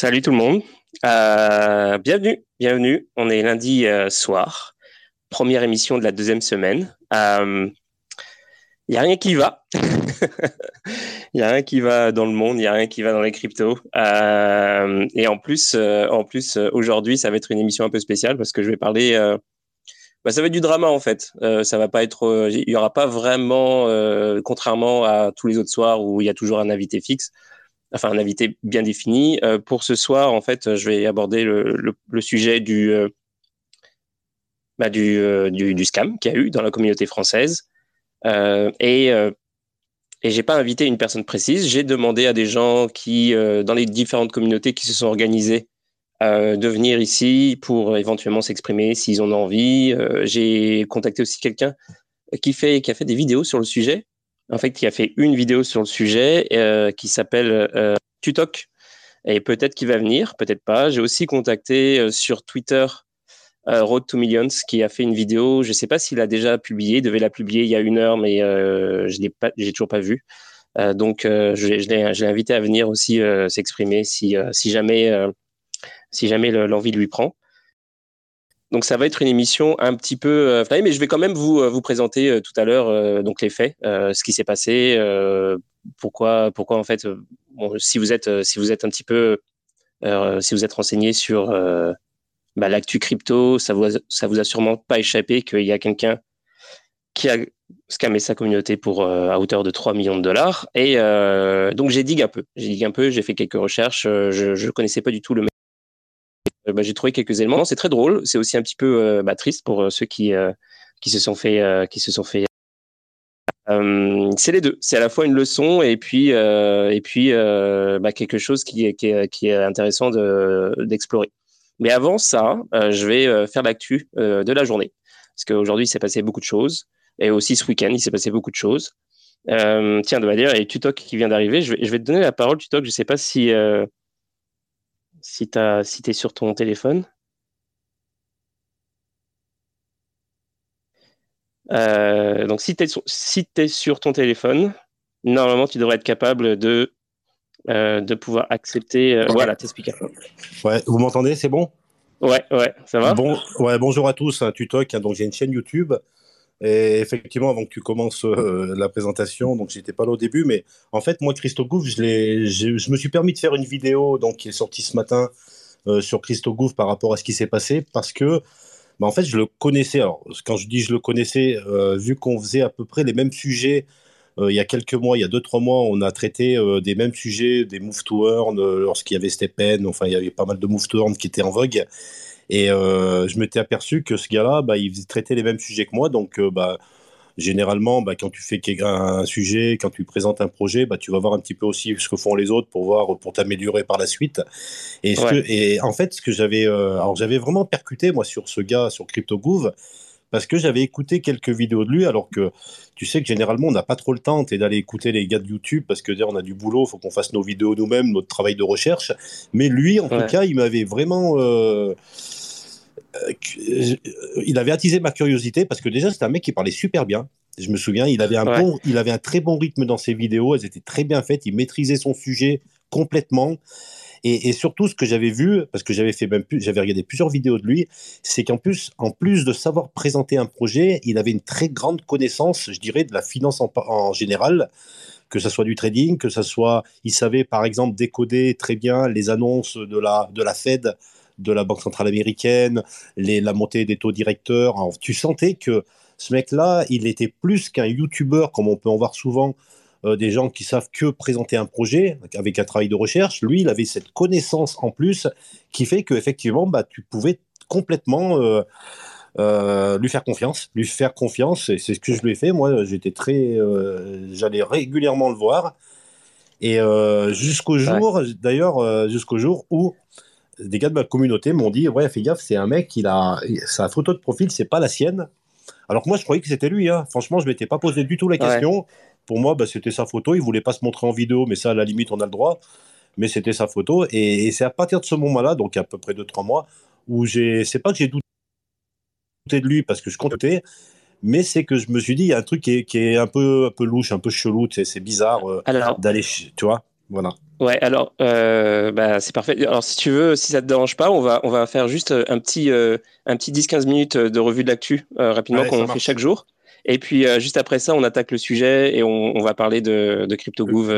Salut tout le monde. Euh, bienvenue, bienvenue. On est lundi euh, soir, première émission de la deuxième semaine. Il euh, n'y a rien qui va. Il n'y a rien qui va dans le monde, il n'y a rien qui va dans les cryptos. et en plus, plus aujourd'hui, ça va être une émission un peu spéciale parce que je vais parler. Bah, ça va être du drama en fait. ça va pas être. Il y aura pas vraiment, contrairement à tous les autres soirs où il y a toujours un invité fixe enfin un invité bien défini. Euh, pour ce soir, en fait, je vais aborder le, sujet du, euh, bah, euh, du, du, scam qu'il y a eu dans la communauté française. et et j'ai pas invité une personne précise. J'ai demandé à des gens qui, dans les différentes communautés qui se sont organisées, de venir ici pour éventuellement s'exprimer s'ils en ont envie. j'ai contacté aussi quelqu'un qui fait qui a fait des vidéos sur le sujet en fait, qui a fait une vidéo sur le sujet euh, qui s'appelle euh, Tutok. Et peut-être qu'il va venir, peut-être pas. J'ai aussi contacté euh, sur Twitter euh, Road to Millions qui a fait une vidéo. Je ne sais pas s'il a déjà publié. Il devait la publier il y a une heure, mais euh, je l'ai pas, j'ai toujours pas vu. donc, je, je l'ai invité à venir aussi s'exprimer si, si jamais, si jamais l'envie lui prend. Donc ça va être une émission un petit peu euh, mais je vais quand même vous euh, vous présenter euh, tout à l'heure donc les faits, ce qui s'est passé, pourquoi pourquoi en fait si vous êtes si vous êtes un petit peu si vous êtes renseigné sur bah, l'actu crypto, ça vous ça vous a sûrement pas échappé qu'il y a quelqu'un qui a scammé sa communauté pour à hauteur de 3 millions de dollars. Et donc j'ai dit un peu, j'ai dit un peu, j'ai fait quelques recherches, je je connaissais pas du tout le euh, bah, j'ai trouvé quelques éléments. C'est très drôle. C'est aussi un petit peu euh, bah, triste pour euh, ceux qui qui se sont fait qui se sont fait c'est les deux. C'est à la fois une leçon et puis et puis bah, quelque chose qui est, qui est, qui est intéressant d'explorer. Mais avant ça, je vais faire l'actu de la journée parce qu'aujourd'hui il s'est passé beaucoup de choses et aussi ce week-end il s'est passé beaucoup de choses. tiens, de manière, et Tutok qui vient d'arriver, je vais, te donner la parole, Tutok. Je sais pas si si tu si es sur ton téléphone. Euh, donc, si tu es, si es sur ton téléphone, normalement, tu devrais être capable de, euh, de pouvoir accepter. Euh, voilà, t'expliquer. Ouais, vous m'entendez? C'est bon? Ouais, ouais, ça va? Bon, ouais, Bonjour à tous, hein, Tutok. Hein, donc, j'ai une chaîne YouTube et effectivement, avant que tu commences euh, la présentation, donc j'étais pas là au début, mais en fait, moi, Christo Gouffre, je, je, me suis permis de faire une vidéo donc, qui est sortie ce matin euh, sur Christo Gouffre par rapport à ce qui s'est passé, parce que, bah, en fait, je le connaissais. Alors, quand je dis je le connaissais, euh, vu qu'on faisait à peu près les mêmes sujets il y a quelques mois, il y a deux, trois mois, on a traité des mêmes sujets, des move to earn, lorsqu'il y avait Stepen, enfin, il y avait pas mal de move to earn qui étaient en vogue. Et euh, je m'étais aperçu que ce gars-là, bah, il traitait les mêmes sujets que moi. Donc, euh, bah, généralement, bah, quand tu fais un sujet, quand tu présentes un projet, bah, tu vas voir un petit peu aussi ce que font les autres pour voir, pour t'améliorer par la suite. Et, et en fait, ce que j'avais, euh, alors j'avais vraiment percuté moi sur ce gars, sur CryptoGouv, parce que j'avais écouté quelques vidéos de lui, alors que tu sais que généralement on n'a pas trop le temps d'aller écouter les gars de YouTube parce que on a du boulot, il faut qu'on fasse nos vidéos nous-mêmes, notre travail de recherche. Mais lui, en tout cas, il m'avait vraiment euh, il avait attisé ma curiosité parce que déjà, c'est un mec qui parlait super bien. Je me souviens, il avait un, bon, il avait un très bon rythme dans ses vidéos, elles étaient très bien faites, il maîtrisait son sujet complètement. Et, surtout, ce que j'avais vu, parce que j'avais fait même plus, j'avais regardé plusieurs vidéos de lui, c'est qu'en plus, en plus de savoir présenter un projet, il avait une très grande connaissance, je dirais, de la finance en, en général, que ce soit du trading, que ce soit, il savait par exemple décoder très bien les annonces de la de la Fed de la Banque centrale américaine, les, la montée des taux directeurs. tu sentais que ce mec-là, il était plus qu'un YouTuber, comme on peut en voir souvent, euh, des gens qui savent que présenter un projet avec un travail de recherche. Lui, il avait cette connaissance en plus qui fait qu'effectivement, bah, tu pouvais complètement euh, euh, lui faire confiance. Lui faire confiance, et c'est ce que je lui ai fait. Moi, j'étais très. J'allais régulièrement le voir. Et jusqu'au jour, d'ailleurs, jusqu'au jour où des gars de ma communauté m'ont dit ouais fais gaffe c'est un mec il a sa photo de profil c'est pas la sienne. Alors que moi je croyais que c'était lui hein. franchement je m'étais pas posé du tout la question. Pour moi bah, c'était sa photo il voulait pas se montrer en vidéo mais ça à la limite on a le droit. Mais c'était sa photo. Et, c'est à partir de ce moment là donc à peu près 2-3 mois où j'ai c'est pas que j'ai douté de lui parce que je comptais mais c'est que je me suis dit il y a un truc qui est, qui est un peu un peu louche un peu chelou c'est bizarre euh, d'aller tu vois voilà Ouais, alors euh, bah, c'est parfait. Alors si tu veux, si ça te dérange pas, on va on va faire juste un petit un petit 10-15 minutes de revue de l'actu rapidement qu'on fait chaque jour. Et puis juste après ça, on attaque le sujet et on, on va parler de, de CryptoGouv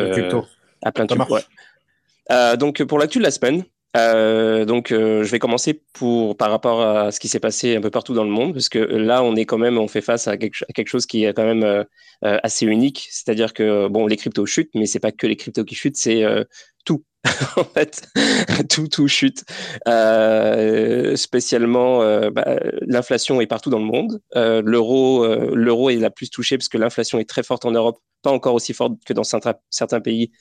à plein de ouais. donc pour l'actu de la semaine, euh, donc, euh, je vais commencer pour par rapport à ce qui s'est passé un peu partout dans le monde, parce que là, on est quand même, on fait face à quelque, chose qui est quand même euh, euh assez unique. C'est-à-dire que bon, les cryptos chutent, mais c'est pas que les cryptos qui chutent, c'est euh, tout. en fait, tout, tout chute. spécialement, bah, l'inflation est partout dans le monde. l'euro, l'euro est la plus touchée parce que l'inflation est très forte en Europe, pas encore aussi forte que dans certains, pays euh,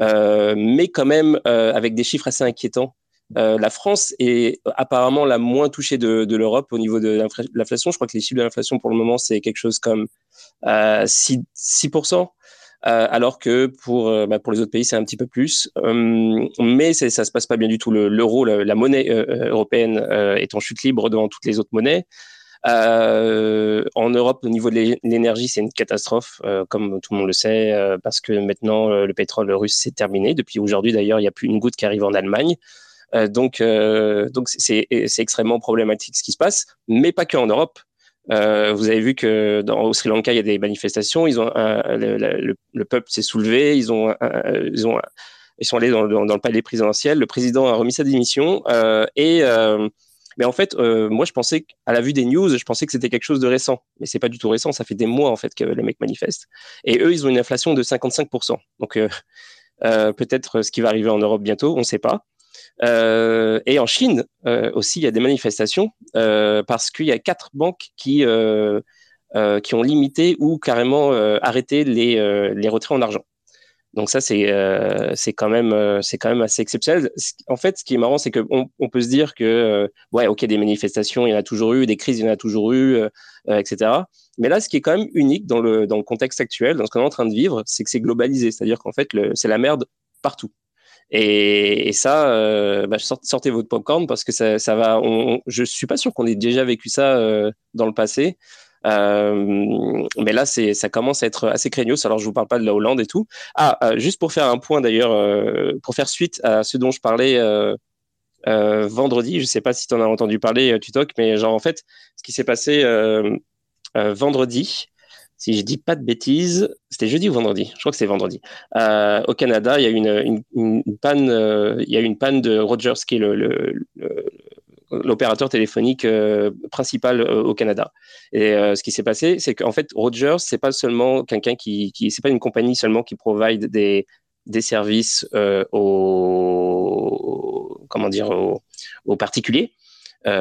mais quand même euh, avec des chiffres assez inquiétants. Euh, la France est apparemment la moins touchée de, de l'Europe au niveau de l'inflation. Je crois que les chiffres de l'inflation pour le moment, c'est quelque chose comme 6%. 6% euh, alors que pour, bah, pour les autres pays, c'est un petit peu plus. Euh, mais ça se passe pas bien du tout. L'euro, la, la, monnaie européenne est en chute libre devant toutes les autres monnaies. Euh, en Europe, au niveau de l'énergie, c'est une catastrophe, euh, comme tout le monde le sait, euh, parce que maintenant le pétrole russe c'est terminé. Depuis aujourd'hui, d'ailleurs, il n'y a plus une goutte qui arrive en Allemagne. donc, donc c'est extrêmement problématique ce qui se passe, mais pas que en Europe. vous avez vu que dans, au Sri Lanka, il y a des manifestations. Ils ont le, le, peuple s'est soulevé. Ils ont, ils ont, ils sont allés dans, dans, dans, le palais présidentiel. Le président a remis sa démission et mais en fait, euh, moi, je pensais à la vue des news, je pensais que c'était quelque chose de récent. Mais c'est pas du tout récent. Ça fait des mois en fait que les mecs manifestent. Et eux, ils ont une inflation de 55%. Donc euh, euh, peut-être ce qui va arriver en Europe bientôt, on ne sait pas. Et en Chine aussi, il y a des manifestations parce qu'il y a quatre banques qui qui ont limité ou carrément arrêté les les retraits en argent. Donc ça, c'est euh, c'est quand même euh, c'est quand même assez exceptionnel. En fait, ce qui est marrant, c'est qu'on on peut se dire que euh, ouais, ok, des manifestations, il y en a toujours eu, des crises, il y en a toujours eu, euh, etc. Mais là, ce qui est quand même unique dans le dans le contexte actuel, dans ce qu'on est en train de vivre, c'est que c'est globalisé, c'est-à-dire qu'en fait, c'est la merde partout. Et, et ça, bah, sortez votre popcorn parce que ça, ça va. On, je suis pas sûr qu'on ait déjà vécu ça dans le passé. Euh, mais là, ça commence à être assez craignos. Alors, je vous parle pas de la Hollande et tout. Ah, euh, juste pour faire un point d'ailleurs, euh, pour faire suite à ce dont je parlais vendredi. Je sais pas si tu en as entendu parler, Tutok, mais genre en fait, ce qui s'est passé vendredi, si je dis pas de bêtises, c'était jeudi ou vendredi? Je crois que c'est vendredi. Au Canada, il y a une, une, panne, il y a une panne de Rogers, qui est le, l'opérateur téléphonique euh, principal euh, au Canada. Et euh, ce qui s'est passé, c'est qu'en fait, Rogers, c'est pas seulement quelqu'un qui, qui c'est pas une compagnie seulement qui provide des, des services aux, comment dire, aux, particuliers.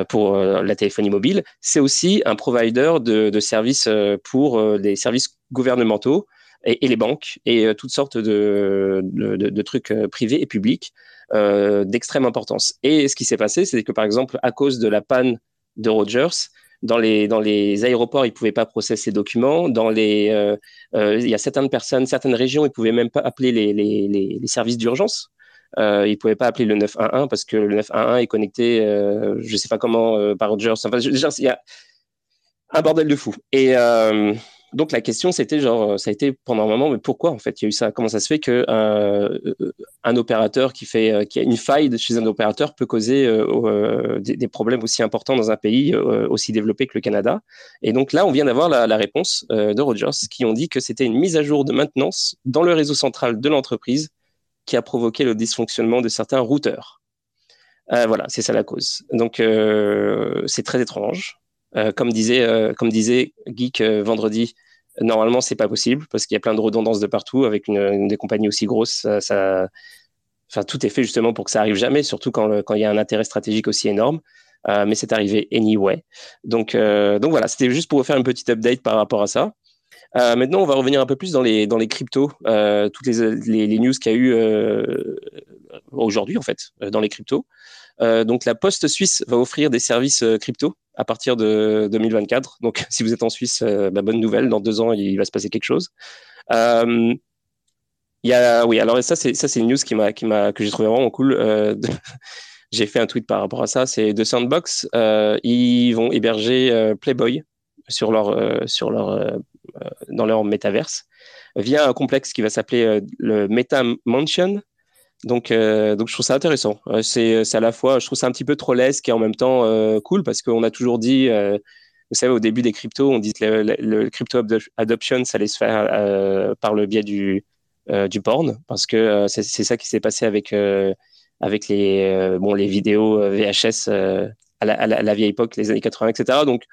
pour la téléphonie mobile, c'est aussi un provider de, services pour des services gouvernementaux et, les banques et toutes sortes de, de trucs privés et publics euh, d'extrême importance. Et ce qui s'est passé, c'est que par exemple, à cause de la panne de Rogers, dans les, dans les aéroports, ils ne pouvaient pas processer ces documents. Dans les, euh, euh, il y a certaines personnes, certaines régions, ils ne pouvaient même pas appeler les, les, les, services d'urgence. Ils ne pouvaient pas appeler le 911 parce que le 911 est connecté, je ne sais pas comment, par Rogers. Enfin, déjà, il y a un bordel de fou. Et, donc la question c'était genre ça a été pendant un moment mais pourquoi en fait il y a eu ça? Comment ça se fait que euh, un opérateur qui fait euh, a une faille chez un opérateur peut causer euh, des, problèmes aussi importants dans un pays aussi développé que le Canada? Et donc là on vient d'avoir la, réponse de Rogers qui ont dit que c'était une mise à jour de maintenance dans le réseau central de l'entreprise qui a provoqué le dysfonctionnement de certains routeurs. Voilà c'est ça la cause. Donc c'est très étrange euh, comme disait, euh, comme disait Geek euh, vendredi, normalement c'est pas possible parce qu'il y a plein de redondances de partout avec des compagnies aussi grosses. Tout est fait justement pour que ça arrive jamais, surtout quand, il y a un intérêt stratégique aussi énorme. Mais c'est arrivé anyway. Donc, donc voilà, c'était juste pour vous faire une petite update par rapport à ça. Maintenant, on va revenir un peu plus dans les, cryptos, toutes les news qu'il y a eu aujourd'hui, en fait, dans les cryptos. Donc, la Poste suisse va offrir des services crypto à partir de 2024. Donc, si vous êtes en Suisse, euh, bah, bonne nouvelle. Dans deux ans, il va se passer quelque chose. Euh, il y a, oui, alors ça, c'est une news qui m'a, que j'ai trouvé vraiment cool. Euh, j'ai fait un tweet par rapport à ça. C'est de Sandbox. Euh, ils vont héberger euh, Playboy euh, sur leur, dans leur métaverse via un complexe qui va s'appeler le Meta Mansion. Donc, donc je trouve ça intéressant. c'est, à la fois, je trouve ça un petit peu trop lesque et en même temps cool parce qu'on a toujours dit, vous savez, au début des cryptos, on dit que le, crypto adoption, ça allait se faire par le biais du, du porn parce que c'est, ça qui s'est passé avec, avec les, bon, les vidéos VHS à la, à, la, vieille époque, les années 80, etc. Donc,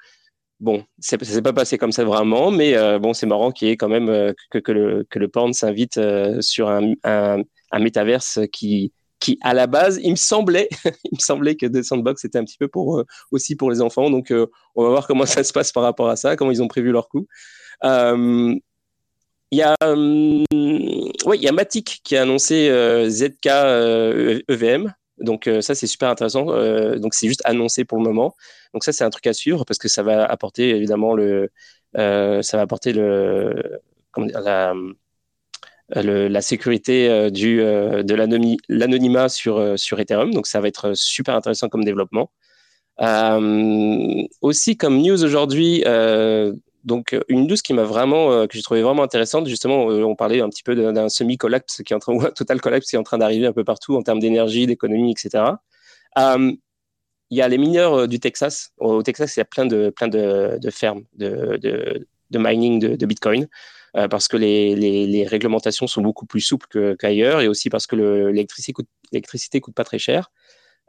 bon, ça s'est pas passé comme ça vraiment, mais bon, c'est marrant qu'il y ait quand même que, que, le, que le porn s'invite sur un, un, un métaverse qui, qui à la base, il me semblait, il me semblait que The Sandbox était un petit peu pour euh, aussi pour les enfants. Donc, euh, on va voir comment ça se passe par rapport à ça, comment ils ont prévu leur coup. Euh, il y a, ouais, il y a Matic qui a annoncé ZK EVM. Donc ça c'est super intéressant. donc c'est juste annoncé pour le moment. Donc ça c'est un truc à suivre parce que ça va apporter évidemment le, ça va apporter le, dire, la, euh, sécurité euh, du, euh, de l'anonymat sur, sur Ethereum. Donc, ça va être super intéressant comme développement. aussi, comme news aujourd'hui, donc une news qui m'a vraiment que j'ai trouvé vraiment intéressante justement on parlait un petit peu d'un semi collapse qui est en train ou un total collapse qui est en train d'arriver un peu partout en termes d'énergie d'économie etc il y a les mineurs du Texas au Texas il y a plein de plein de, fermes de, mining de, Bitcoin euh, parce que les, réglementations sont beaucoup plus souples qu'ailleurs et aussi parce que l'électricité coûte, coûte pas très cher.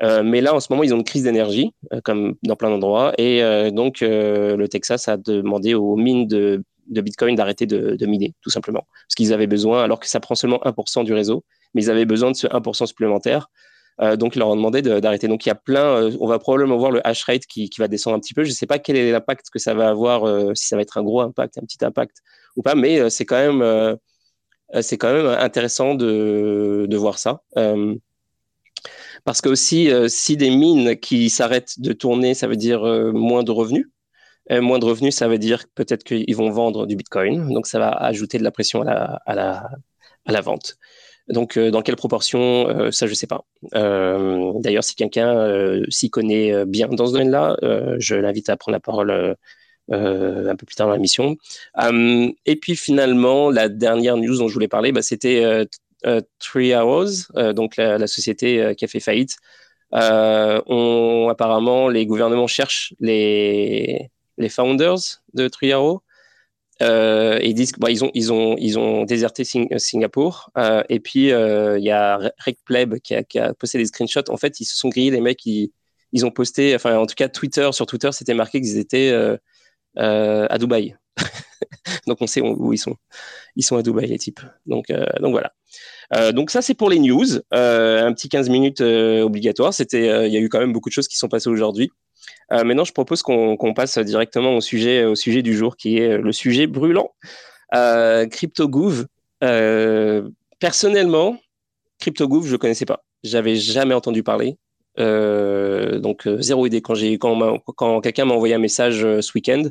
Euh, mais là, en ce moment, ils ont une crise d'énergie, euh, comme dans plein d'endroits. Et euh, donc, euh, le Texas a demandé aux mines de, de Bitcoin d'arrêter de, de, miner, tout simplement. Parce qu'ils avaient besoin, alors que ça prend seulement 1% du réseau, mais ils avaient besoin de ce 1% supplémentaire. donc, ils leur ont demandé d'arrêter. Donc, il y a plein, on va probablement voir le hash rate qui, qui va descendre un petit peu. Je ne sais pas quel est l'impact que ça va avoir, si ça va être un gros impact, un petit impact ou pas, mais euh, c'est quand même euh, euh, c'est quand même intéressant de voir ça. Parce que aussi, si des mines qui s'arrêtent de tourner, ça veut dire moins de revenus. moins de revenus, ça veut dire peut-être qu'ils vont vendre du Bitcoin. Donc, ça va ajouter de la pression à la, vente. Donc, dans quelle proportion, ça, je ne sais pas. D'ailleurs, si quelqu'un s'y connaît bien dans ce domaine-là, je l'invite à prendre la parole euh, un peu plus tard dans la mission. Euh, et puis finalement, la dernière news dont je voulais parler, bah, c'était euh, Three Hours, donc la, société qui a fait faillite. on, apparemment, les gouvernements cherchent les, les founders de Three. Euh, et disent bah, ont ils ont ils ont déserté Singapour euh, et puis il y a Rick Pleb qui a, qui a, posté des screenshots en fait ils se sont grillés les mecs ils, ils ont posté enfin en tout cas Twitter sur Twitter c'était marqué qu'ils étaient euh, à Dubaï. donc on sait où ils sont. Ils sont à Dubaï les types. Donc, euh, donc voilà. Euh, donc ça c'est pour les news. un petit 15 minutes obligatoire. C'était, il y a eu quand même beaucoup de choses qui sont passées aujourd'hui. maintenant, je propose qu'on passe directement au sujet, au sujet du jour, qui est le sujet brûlant. CryptoGouv. personnellement, CryptoGouv, je ne connaissais pas. J'avais jamais entendu parler. Euh, donc euh, zéro idée quand quand, quelqu'un m'a envoyé un message euh, ce week-end,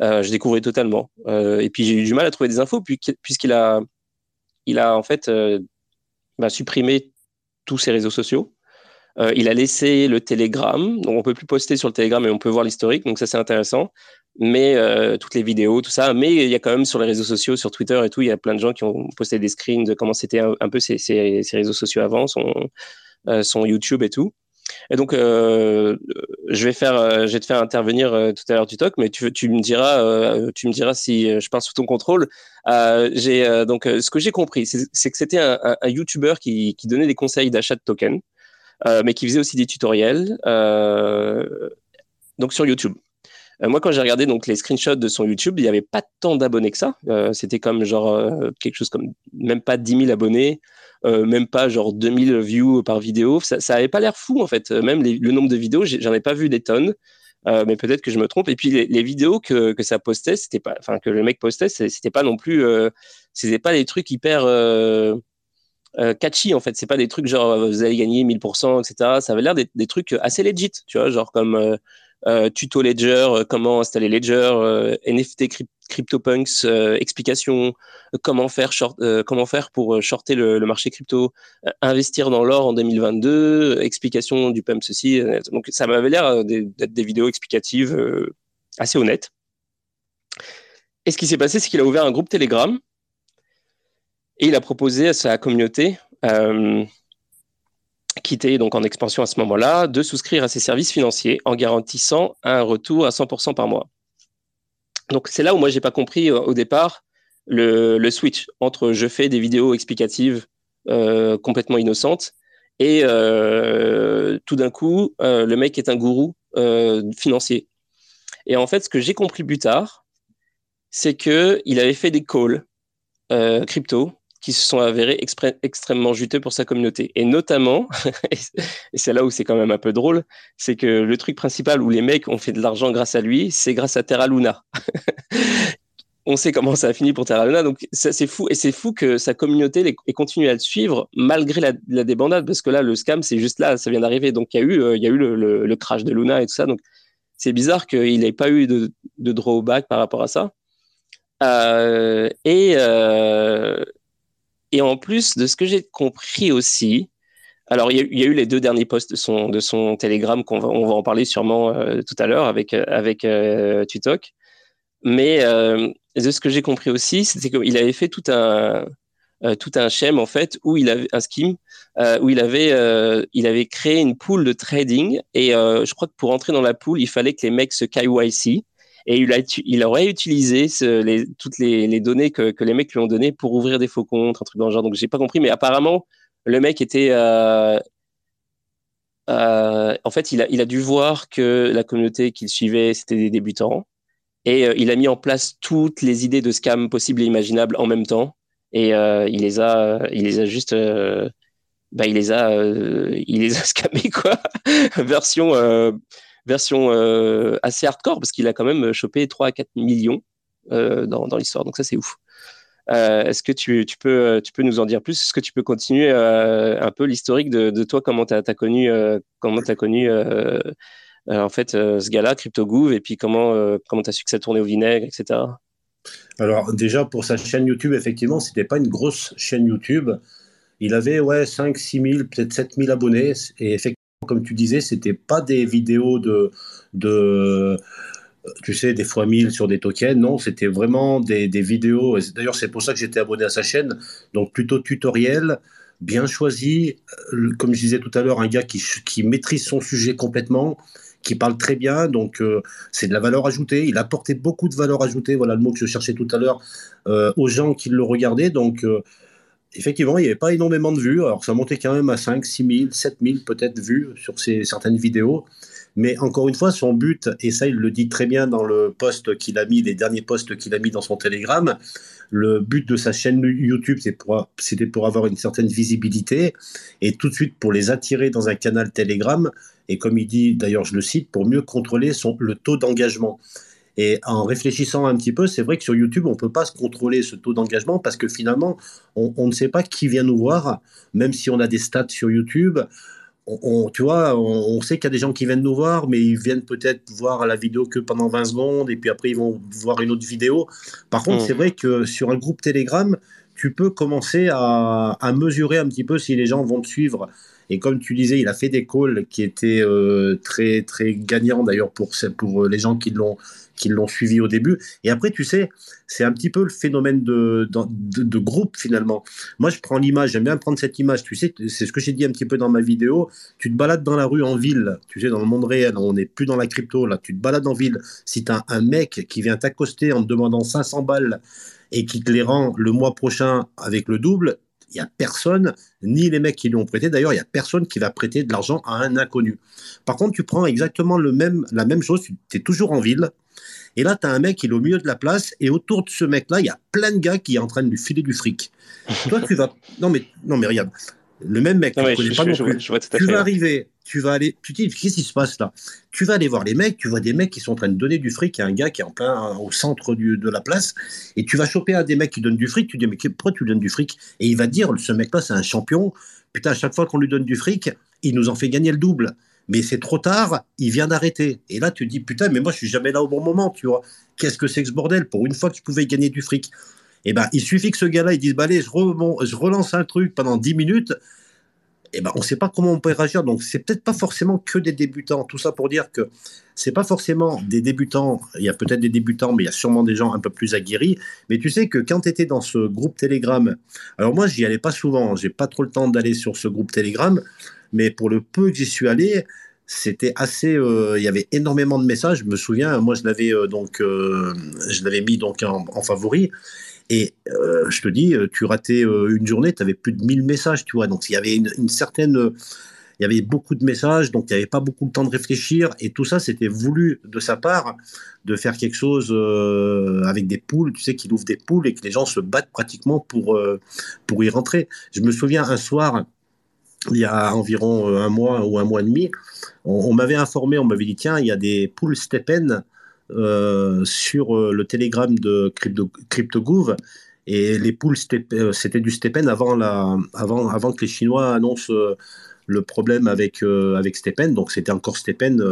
je découvrais totalement. et puis j'ai eu du mal à trouver des infos puisqu'il a il a en fait bah, supprimé tous ses réseaux sociaux. il a laissé le Telegram, donc on peut plus poster sur le Telegram, mais on peut voir l'historique, donc ça c'est intéressant. Mais toutes les vidéos, tout ça. Mais il y a quand même sur les réseaux sociaux, sur Twitter et tout, il y a plein de gens qui ont posté des screens de comment c'était un, peu ces, réseaux sociaux avant, son, son YouTube et tout. Et donc, euh, je vais faire, euh, je vais te faire intervenir euh, tout à l'heure du talk, mais tu, tu me diras, tu me diras si je parle sous ton contrôle. j'ai donc ce que j'ai compris, c'est que c'était un, un, YouTuber qui, qui, donnait des conseils d'achat de tokens, mais qui faisait aussi des tutoriels, donc sur YouTube. Moi, quand j'ai regardé donc les screenshots de son YouTube, il n'y avait pas tant d'abonnés que ça. c'était comme genre quelque chose comme même pas 10 000 abonnés. Euh, même pas genre 2000 views par vidéo. Ça, ça avait pas l'air fou en fait. Même le nombre de vidéos, j'en ai pas vu des tonnes. Euh, mais peut-être que je me trompe. Et puis les, vidéos que, que, ça postait, c'était pas, enfin que le mec postait, c'était pas non plus, euh, c'était pas des trucs hyper euh, catchy en fait. C'est pas des trucs genre vous allez gagner 1000%, etc. Ça avait l'air des, trucs assez legit, tu vois, genre comme euh, tuto Ledger, euh, comment installer Ledger, euh, NFT CryptoPunks, explication comment faire short, comment faire pour shorter le, marché crypto, investir dans l'or en 2022, explication du pump ceci. Donc ça m'avait l'air d'être des vidéos explicatives assez honnêtes. Et ce qui s'est passé, c'est qu'il a ouvert un groupe Telegram et il a proposé à sa communauté qui était donc en expansion à ce moment-là, de souscrire à ses services financiers en garantissant un retour à 100% par mois. Donc c'est là où moi j'ai pas compris au départ le, switch entre je fais des vidéos explicatives complètement innocentes et tout d'un coup le mec est un gourou financier. Et en fait, ce que j'ai compris plus tard, c'est que il avait fait des calls euh, crypto qui se sont avérés extrêmement juteux pour sa communauté. Et notamment, et c'est là où c'est quand même un peu drôle, c'est que le truc principal où les mecs ont fait de l'argent grâce à lui, c'est grâce à Terra Luna. On sait comment ça a fini pour Terra Luna, donc c'est fou. Et c'est fou que sa communauté ait continué à le suivre malgré la, débandade, parce que là, le scam, c'est juste là, ça vient d'arriver. Donc il y a eu, euh, il y a eu le, crash de Luna et tout ça. Donc c'est bizarre qu'il n'ait pas eu de, de, drawback par rapport à ça. Euh, et, euh, et en plus de ce que j'ai compris aussi, alors il y, a eu les deux derniers posts de son, de son Telegram qu'on va, on va en parler sûrement euh, tout à l'heure avec, avec Tutok. Mais de ce que j'ai compris aussi, c'était qu'il avait fait tout un, tout un schème en fait où il avait un scheme euh, où il avait, euh, il avait créé une pool de trading et euh, je crois que pour entrer dans la pool, il fallait que les mecs se KYC et il, aurait utilisé toutes les, données que, les mecs lui ont données pour ouvrir des faux comptes, un truc dans le genre. Donc j'ai pas compris, mais apparemment le mec était euh, euh, en fait, il a, dû voir que la communauté qu'il suivait, c'était des débutants. Et euh, il a mis en place toutes les idées de scam possibles et imaginables en même temps. Et il les a, il les a juste bah, il les a, il les a scamés quoi. version version euh, assez hardcore parce qu'il a quand même chopé 3 à 4 millions dans, dans l'histoire. Donc ça c'est ouf. Est-ce que tu, peux, tu peux nous en dire plus? Est-ce que tu peux continuer un peu l'historique de, toi? Comment tu as, connu, comment connu en fait ce gars-là, et puis comment comment tu as su que ça tournait au vinaigre, etc. Alors déjà pour sa chaîne YouTube, effectivement, c'était pas une grosse chaîne YouTube. Il avait ouais, 5, 6 000, peut-être 7 000 abonnés. Et effectivement, comme tu disais, c'était pas des vidéos de, de tu sais, des fois 1000 sur des tokens. Non, c'était vraiment des, vidéos. D'ailleurs, c'est pour ça que j'étais abonné à sa chaîne. Donc, plutôt tutoriel, bien choisi. Euh, comme je disais tout à l'heure, un gars qui, qui maîtrise son sujet complètement, qui parle très bien. Donc, euh, c'est de la valeur ajoutée. Il apportait beaucoup de valeur ajoutée. Voilà le mot que je cherchais tout à l'heure euh, aux gens qui le regardaient. Donc, effectivement, il n'y avait pas énormément de vues. Alors, ça montait quand même à 5, 6 000, 7 000 peut-être vues sur ces, certaines vidéos. Mais encore une fois, son but, et ça, il le dit très bien dans le post qu'il a mis, les derniers posts qu'il a mis dans son Telegram, le but de sa chaîne YouTube, c'était pour, avoir une certaine visibilité et tout de suite pour les attirer dans un canal Telegram. Et comme il dit, d'ailleurs, je le cite, pour mieux contrôler le taux d'engagement. Et en réfléchissant un petit peu, c'est vrai que sur YouTube, on ne peut pas se contrôler ce taux d'engagement parce que finalement, on, ne sait pas qui vient nous voir, même si on a des stats sur YouTube. On, tu vois, on, sait qu'il y a des gens qui viennent nous voir, mais ils viennent peut-être voir la vidéo que pendant 20 secondes et puis après ils vont voir une autre vidéo. Par contre, mmh. c'est vrai que sur un groupe Telegram, tu peux commencer à, à, mesurer un petit peu si les gens vont te suivre et comme tu disais, il a fait des calls qui étaient euh, très très gagnants d'ailleurs pour pour euh, les gens qui l'ont qui l'ont suivi au début. Et après, tu sais, c'est un petit peu le phénomène de, de, de, groupe finalement. Moi, je prends l'image, j'aime bien prendre cette image. Tu sais, c'est ce que j'ai dit un petit peu dans ma vidéo. Tu te balades dans la rue en ville, tu sais, dans le monde réel, on n'est plus dans la crypto, là, tu te balades en ville. Si tu as un mec qui vient t'accoster en te demandant 500 balles et qui te les rend le mois prochain avec le double, il n'y a personne, ni les mecs qui lui ont prêté, d'ailleurs, il n'y a personne qui va prêter de l'argent à un inconnu. Par contre, tu prends exactement la même chose, tu es toujours en ville, et là, tu as un mec qui est au milieu de la place, et autour de ce mec-là, il y a plein de gars qui sont en train de lui filer du fric. Toi, tu vas. Non, mais, non, mais regarde, le même mec, tu connais pas non plus. tu vas arriver, tu vas aller, tu te dis, qu'est-ce qui se passe là? Tu vas aller voir les mecs, tu vois des mecs qui sont en train de donner du fric à un gars qui est en plein au centre de la place, et tu vas choper un des mecs qui donne du fric, tu dis, mais pourquoi tu lui donnes du fric? Et il va dire, ce mec-là, c'est un champion, putain, à chaque fois qu'on lui donne du fric, il nous en fait gagner le double. Mais c'est trop tard, il vient d'arrêter. Et là, tu te dis, putain, mais moi, je suis jamais là au bon moment, tu vois. Qu'est-ce que c'est que ce bordel? Pour une fois que tu pouvais gagner du fric. Eh ben, il suffit que ce gars-là, il dise, bah allez, je, je relance un truc pendant 10 minutes, eh ben, on ne sait pas comment on peut réagir. Donc, c'est peut-être pas forcément que des débutants. Tout ça pour dire que c'est pas forcément des débutants. Il y a peut-être des débutants, mais il y a sûrement des gens un peu plus aguerris. Mais tu sais que quand tu étais dans ce groupe Telegram, alors moi, j'y allais pas souvent. J'ai pas trop le temps d'aller sur ce groupe Telegram. Mais pour le peu que j'y suis allé, c'était assez. Euh, il y avait énormément de messages. Je me souviens, moi, je l'avais euh, donc, euh, je l'avais mis donc en, en favori. Et euh, je te dis, euh, tu ratais euh, une journée, tu avais plus de 1000 messages, tu vois. Donc il y avait une, certaine. Il y avait beaucoup de messages, donc il n'y avait pas beaucoup de temps de réfléchir. Et tout ça, c'était voulu de sa part de faire quelque chose avec des poules, tu sais, qu'il ouvre des poules et que les gens se battent pratiquement pour, pour y rentrer. Je me souviens un soir, il y a environ un mois ou un mois et demi, on, m'avait informé, on m'avait dit tiens, il y a des poules Stepen euh, sur euh, le télégramme de Crypto. Et les poules, euh, c'était du Stepen avant, la, avant, avant que les Chinois annoncent le problème avec, avec Stepen. Donc c'était encore Stepen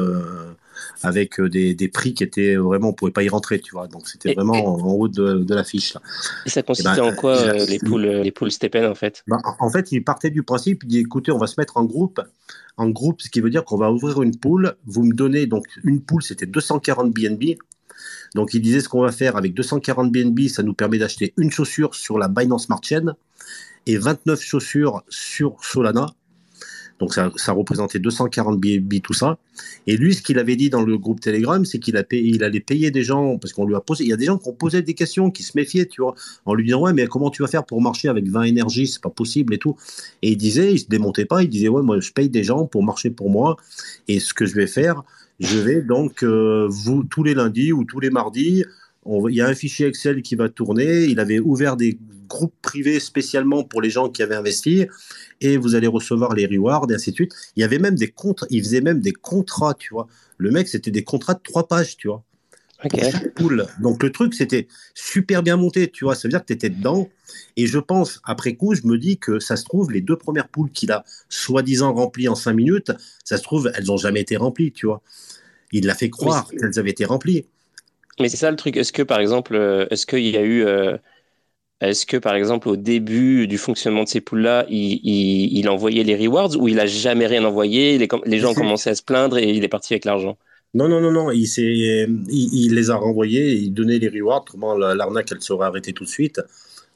avec des, des, prix qui étaient vraiment, on ne pouvait pas y rentrer, tu vois. Donc c'était vraiment en, haut de, de l'affiche. Et ça consistait ben, en quoi les, poules, les poules Stepen en fait? Ben, En fait, il partait du principe, il dit écoutez, on va se mettre en groupe en groupe, ce qui veut dire qu'on va ouvrir une poule. Vous me donnez donc une poule, c'était 240 BNB. Donc il disait ce qu'on va faire avec 240 BNB, ça nous permet d'acheter une chaussure sur la Binance Smart Chain et 29 chaussures sur Solana. Donc ça, représentait 240 BNB, tout ça. Et lui, ce qu'il avait dit dans le groupe Telegram, c'est qu'il il allait payer des gens, parce qu'on lui a posé, il y a des gens qui ont posé des questions, qui se méfiaient, tu vois, en lui disant, ouais, mais comment tu vas faire pour marcher avec 20 énergies, c'est pas possible et tout. Et il disait, il se démontait pas, il disait, ouais, moi, je paye des gens pour marcher pour moi, et ce que je vais faire, je vais donc, euh, vous, tous les lundis ou tous les mardis, il y a un fichier Excel qui va tourner. Il avait ouvert des groupes privés spécialement pour les gens qui avaient investi et vous allez recevoir les rewards et ainsi de suite. Il y avait même des contrats, il faisait même des contrats, tu vois. Le mec, c'était des contrats de trois pages, tu vois. Cool. Donc le truc, c'était super bien monté, tu vois. Ça veut dire que tu étais dedans. Et je pense, après coup, je me dis que ça se trouve, les deux premières poules qu'il a soi-disant remplies en cinq minutes, ça se trouve, elles n'ont jamais été remplies, tu vois. Il l'a fait croire qu'elles avaient été remplies. Mais c'est ça le truc. Est-ce que, par exemple, euh, est-ce qu'il y a eu. Euh, est-ce que, par exemple, au début du fonctionnement de ces poules-là, il, il, envoyait les rewards ou il a jamais rien envoyé? Les, les gens ont commencé à se plaindre et il est parti avec l'argent Non, non, non, non. Il, il, les a renvoyés il donnait les rewards. Comment l'arnaque, elle serait arrêtée tout de suite?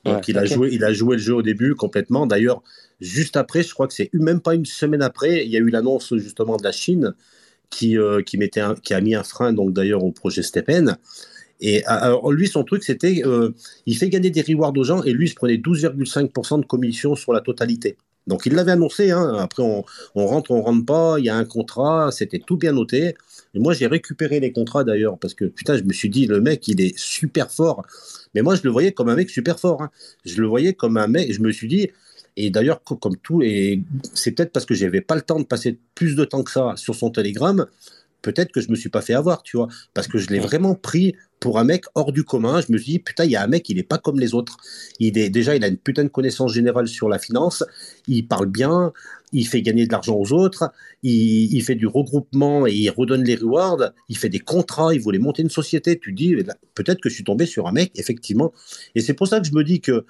Donc, il, a joué, il a joué le jeu au début complètement. D'ailleurs, juste après, je crois que c'est même pas une semaine après, il y a eu l'annonce justement de la Chine qui, euh, qui, mettait qui a mis un frein, donc d'ailleurs, au projet Stepen. Et alors, lui, son truc, c'était, euh, il fait gagner des rewards aux gens et lui, il se prenait 12,5% de commission sur la totalité. Donc, il l'avait annoncé. Hein. Après, on, on, rentre, on rentre pas. Il y a un contrat. C'était tout bien noté. Et moi, j'ai récupéré les contrats d'ailleurs parce que putain, je me suis dit, le mec, il est super fort. Mais moi, je le voyais comme un mec super fort. Hein. Je le voyais comme un mec. Je me suis dit, et d'ailleurs, comme tout, et c'est peut-être parce que j'avais pas le temps de passer plus de temps que ça sur son Telegram, peut-être que je me suis pas fait avoir, tu vois, parce que je l'ai vraiment pris pour un mec hors du commun. Je me suis dit, putain, il y a un mec, il est pas comme les autres. Il est, déjà, il a une putain de connaissance générale sur la finance, il parle bien, il fait gagner de l'argent aux autres, il, il, fait du regroupement et il redonne les rewards, il fait des contrats, il voulait monter une société. Tu dis, peut-être que je suis tombé sur un mec, effectivement. Et c'est pour ça que je me dis que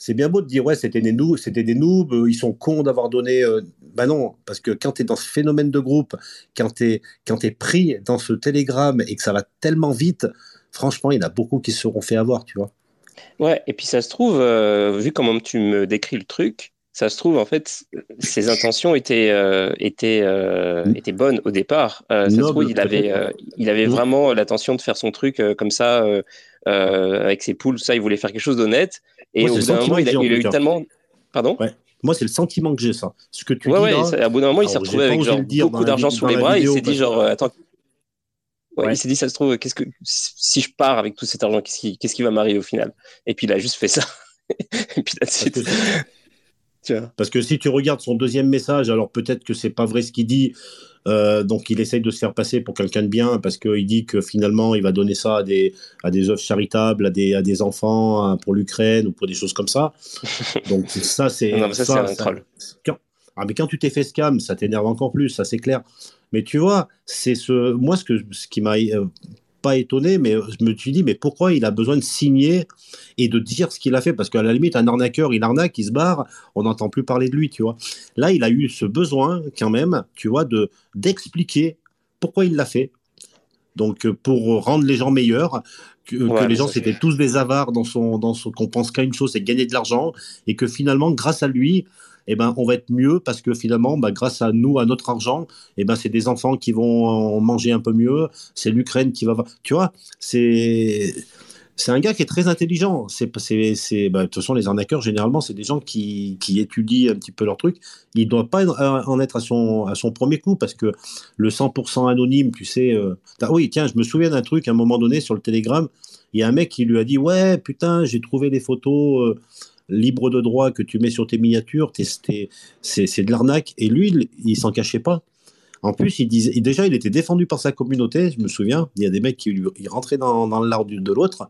c'est bien beau de dire ouais c'était des noobs, c'était des noobs, euh, ils sont cons d'avoir donné. Euh, bah non, parce que quand tu es dans ce phénomène de groupe, quand tu es, quand es pris dans ce télégramme et que ça va tellement vite, franchement, il y en a beaucoup qui se seront fait avoir, tu vois. Ouais, et puis ça se trouve, euh, vu comment tu me décris le truc, ça se trouve, en fait, ses intentions étaient, étaient, mm. étaient bonnes au départ. ça se trouve, il avait, il avait vraiment l'intention de faire son truc comme ça, avec ses poules, ça, il voulait faire quelque chose d'honnête. Et au bout d'un moment, il a, eu tellement. Pardon Moi, c'est le sentiment que j'ai, ça. Ce que tu ouais, dis ouais, à bout d'un moment, il s'est retrouvé avec genre, beaucoup d'argent sous les bras et il s'est dit, genre, attends. Ouais, Il s'est dit, ça se trouve, qu'est-ce que si je pars avec tout cet argent, qu'est-ce qui, qu'est-ce qui va m'arriver au final? Et puis il a juste fait ça. et puis là, Parce que si tu regardes son deuxième message, alors peut-être que c'est pas vrai ce qu'il dit, euh, donc il essaye de se faire passer pour quelqu'un de bien parce qu'il dit que finalement il va donner ça à des, à des œuvres charitables, à des, à des enfants pour l'Ukraine ou pour des choses comme ça. Donc ça c'est... ça, ça, un troll. ah, mais quand tu t'es fait scam, ça t'énerve encore plus, ça c'est clair. Mais tu vois, c'est ce, moi ce, que, ce qui m'a... Euh, pas étonné, mais je me suis dit, mais pourquoi il a besoin de signer et de dire ce qu'il a fait? Parce qu'à la limite, un arnaqueur, il arnaque, il se barre, on n'entend plus parler de lui, tu vois. Là, il a eu ce besoin, quand même, tu vois, de d'expliquer pourquoi il l'a fait. Donc, euh, pour rendre les gens meilleurs, que, les gens c'était tous des avares dans son, dans son, qu'on pense qu'à une chose, c'est gagner de l'argent, et que finalement, grâce à lui, eh ben, on va être mieux parce que finalement, bah, grâce à nous, à notre argent, eh ben, c'est des enfants qui vont manger un peu mieux, c'est l'Ukraine qui va. Tu vois, c'est. C'est un gars qui est très intelligent. C'est, c'est, bah, de toute façon, les arnaqueurs, généralement, c'est des gens qui, qui, étudient un petit peu leur truc. Il ne doit pas en être à son, à son premier coup parce que le 100% anonyme, tu sais. Euh, oui, tiens, je me souviens d'un truc à un moment donné sur le Telegram. Il y a un mec qui lui a dit Ouais, putain, j'ai trouvé les photos. Euh, libre de droit que tu mets sur tes miniatures, c'est de l'arnaque. Et lui, il, s'en cachait pas. En plus, il disait, déjà, il était défendu par sa communauté, je me souviens. Il y a des mecs qui lui, rentraient dans, dans l'art de l'autre.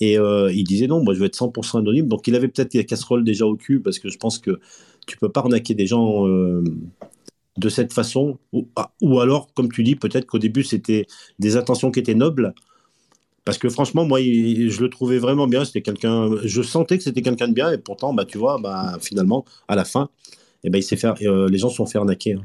Et euh, il disait non, moi je veux être 100% anonyme. Donc il avait peut-être la casserole déjà au cul, parce que je pense que tu peux pas arnaquer des gens euh, de cette façon. Ou, ah, ou, alors, comme tu dis, peut-être qu'au début c'était des intentions qui étaient nobles, parce que franchement, moi, je le trouvais vraiment bien. C'était quelqu'un. Je sentais que c'était quelqu'un de bien, et pourtant, bah, tu vois, bah, finalement, à la fin, eh ben, il s'est fait. Euh, les gens se sont fait arnaquer. Hein.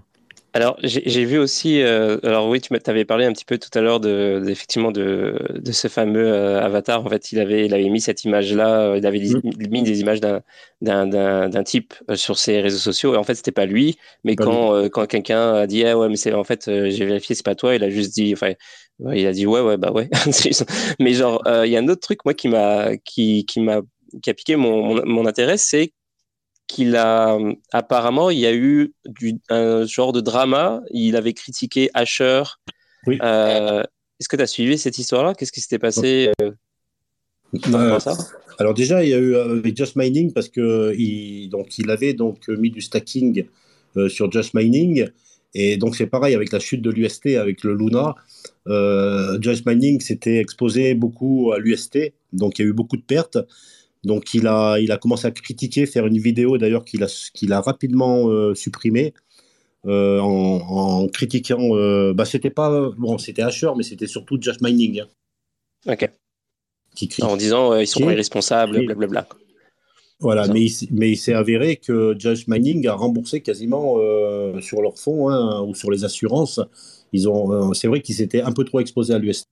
Alors, j'ai vu aussi, euh, alors oui, tu m'avais parlé un petit peu tout à l'heure de, effectivement de, de, ce fameux euh, avatar. En fait, il avait, il avait mis cette image-là, il avait mm. mis des images d'un type sur ses réseaux sociaux. Et en fait, c'était pas lui, mais quand, quand quelqu'un a dit, ah ouais, mais c'est en fait, j'ai vérifié, c'est pas toi, il a juste dit, enfin, il a dit ouais, ouais, bah ouais. Mais genre, euh, il y a un autre truc, moi, qui m'a, qui, qui m'a, qui a piqué mon, mon, intérêt, c'est qu'il a, apparemment, il y a eu du, un genre de drama. Il avait critiqué Asher. Oui. Euh, est-ce que tu as suivi cette histoire-là? Qu'est-ce qui s'était passé? Euh, ça? Alors déjà, il y a eu avec Just Mining parce que il, donc il avait donc mis du stacking sur Just Mining et donc c'est pareil avec la chute de l'UST, avec le Luna. Euh, Joyce Mining s'était exposé beaucoup à l'UST, donc il y a eu beaucoup de pertes. Donc il a, il a commencé à critiquer, faire une vidéo d'ailleurs qu'il a, qu'il a rapidement euh, supprimée euh, en, critiquant. Euh, bah c'était pas bon, c'était Asher, mais c'était surtout Just Mining. Hein. ok. en disant ils sont irresponsables, blablabla. Voilà, mais il, mais il s'est avéré que Just Mining a remboursé quasiment sur leurs fonds hein, ou sur les assurances ils ont, euh, c'est vrai qu'ils s'étaient un peu trop exposés à l'UST.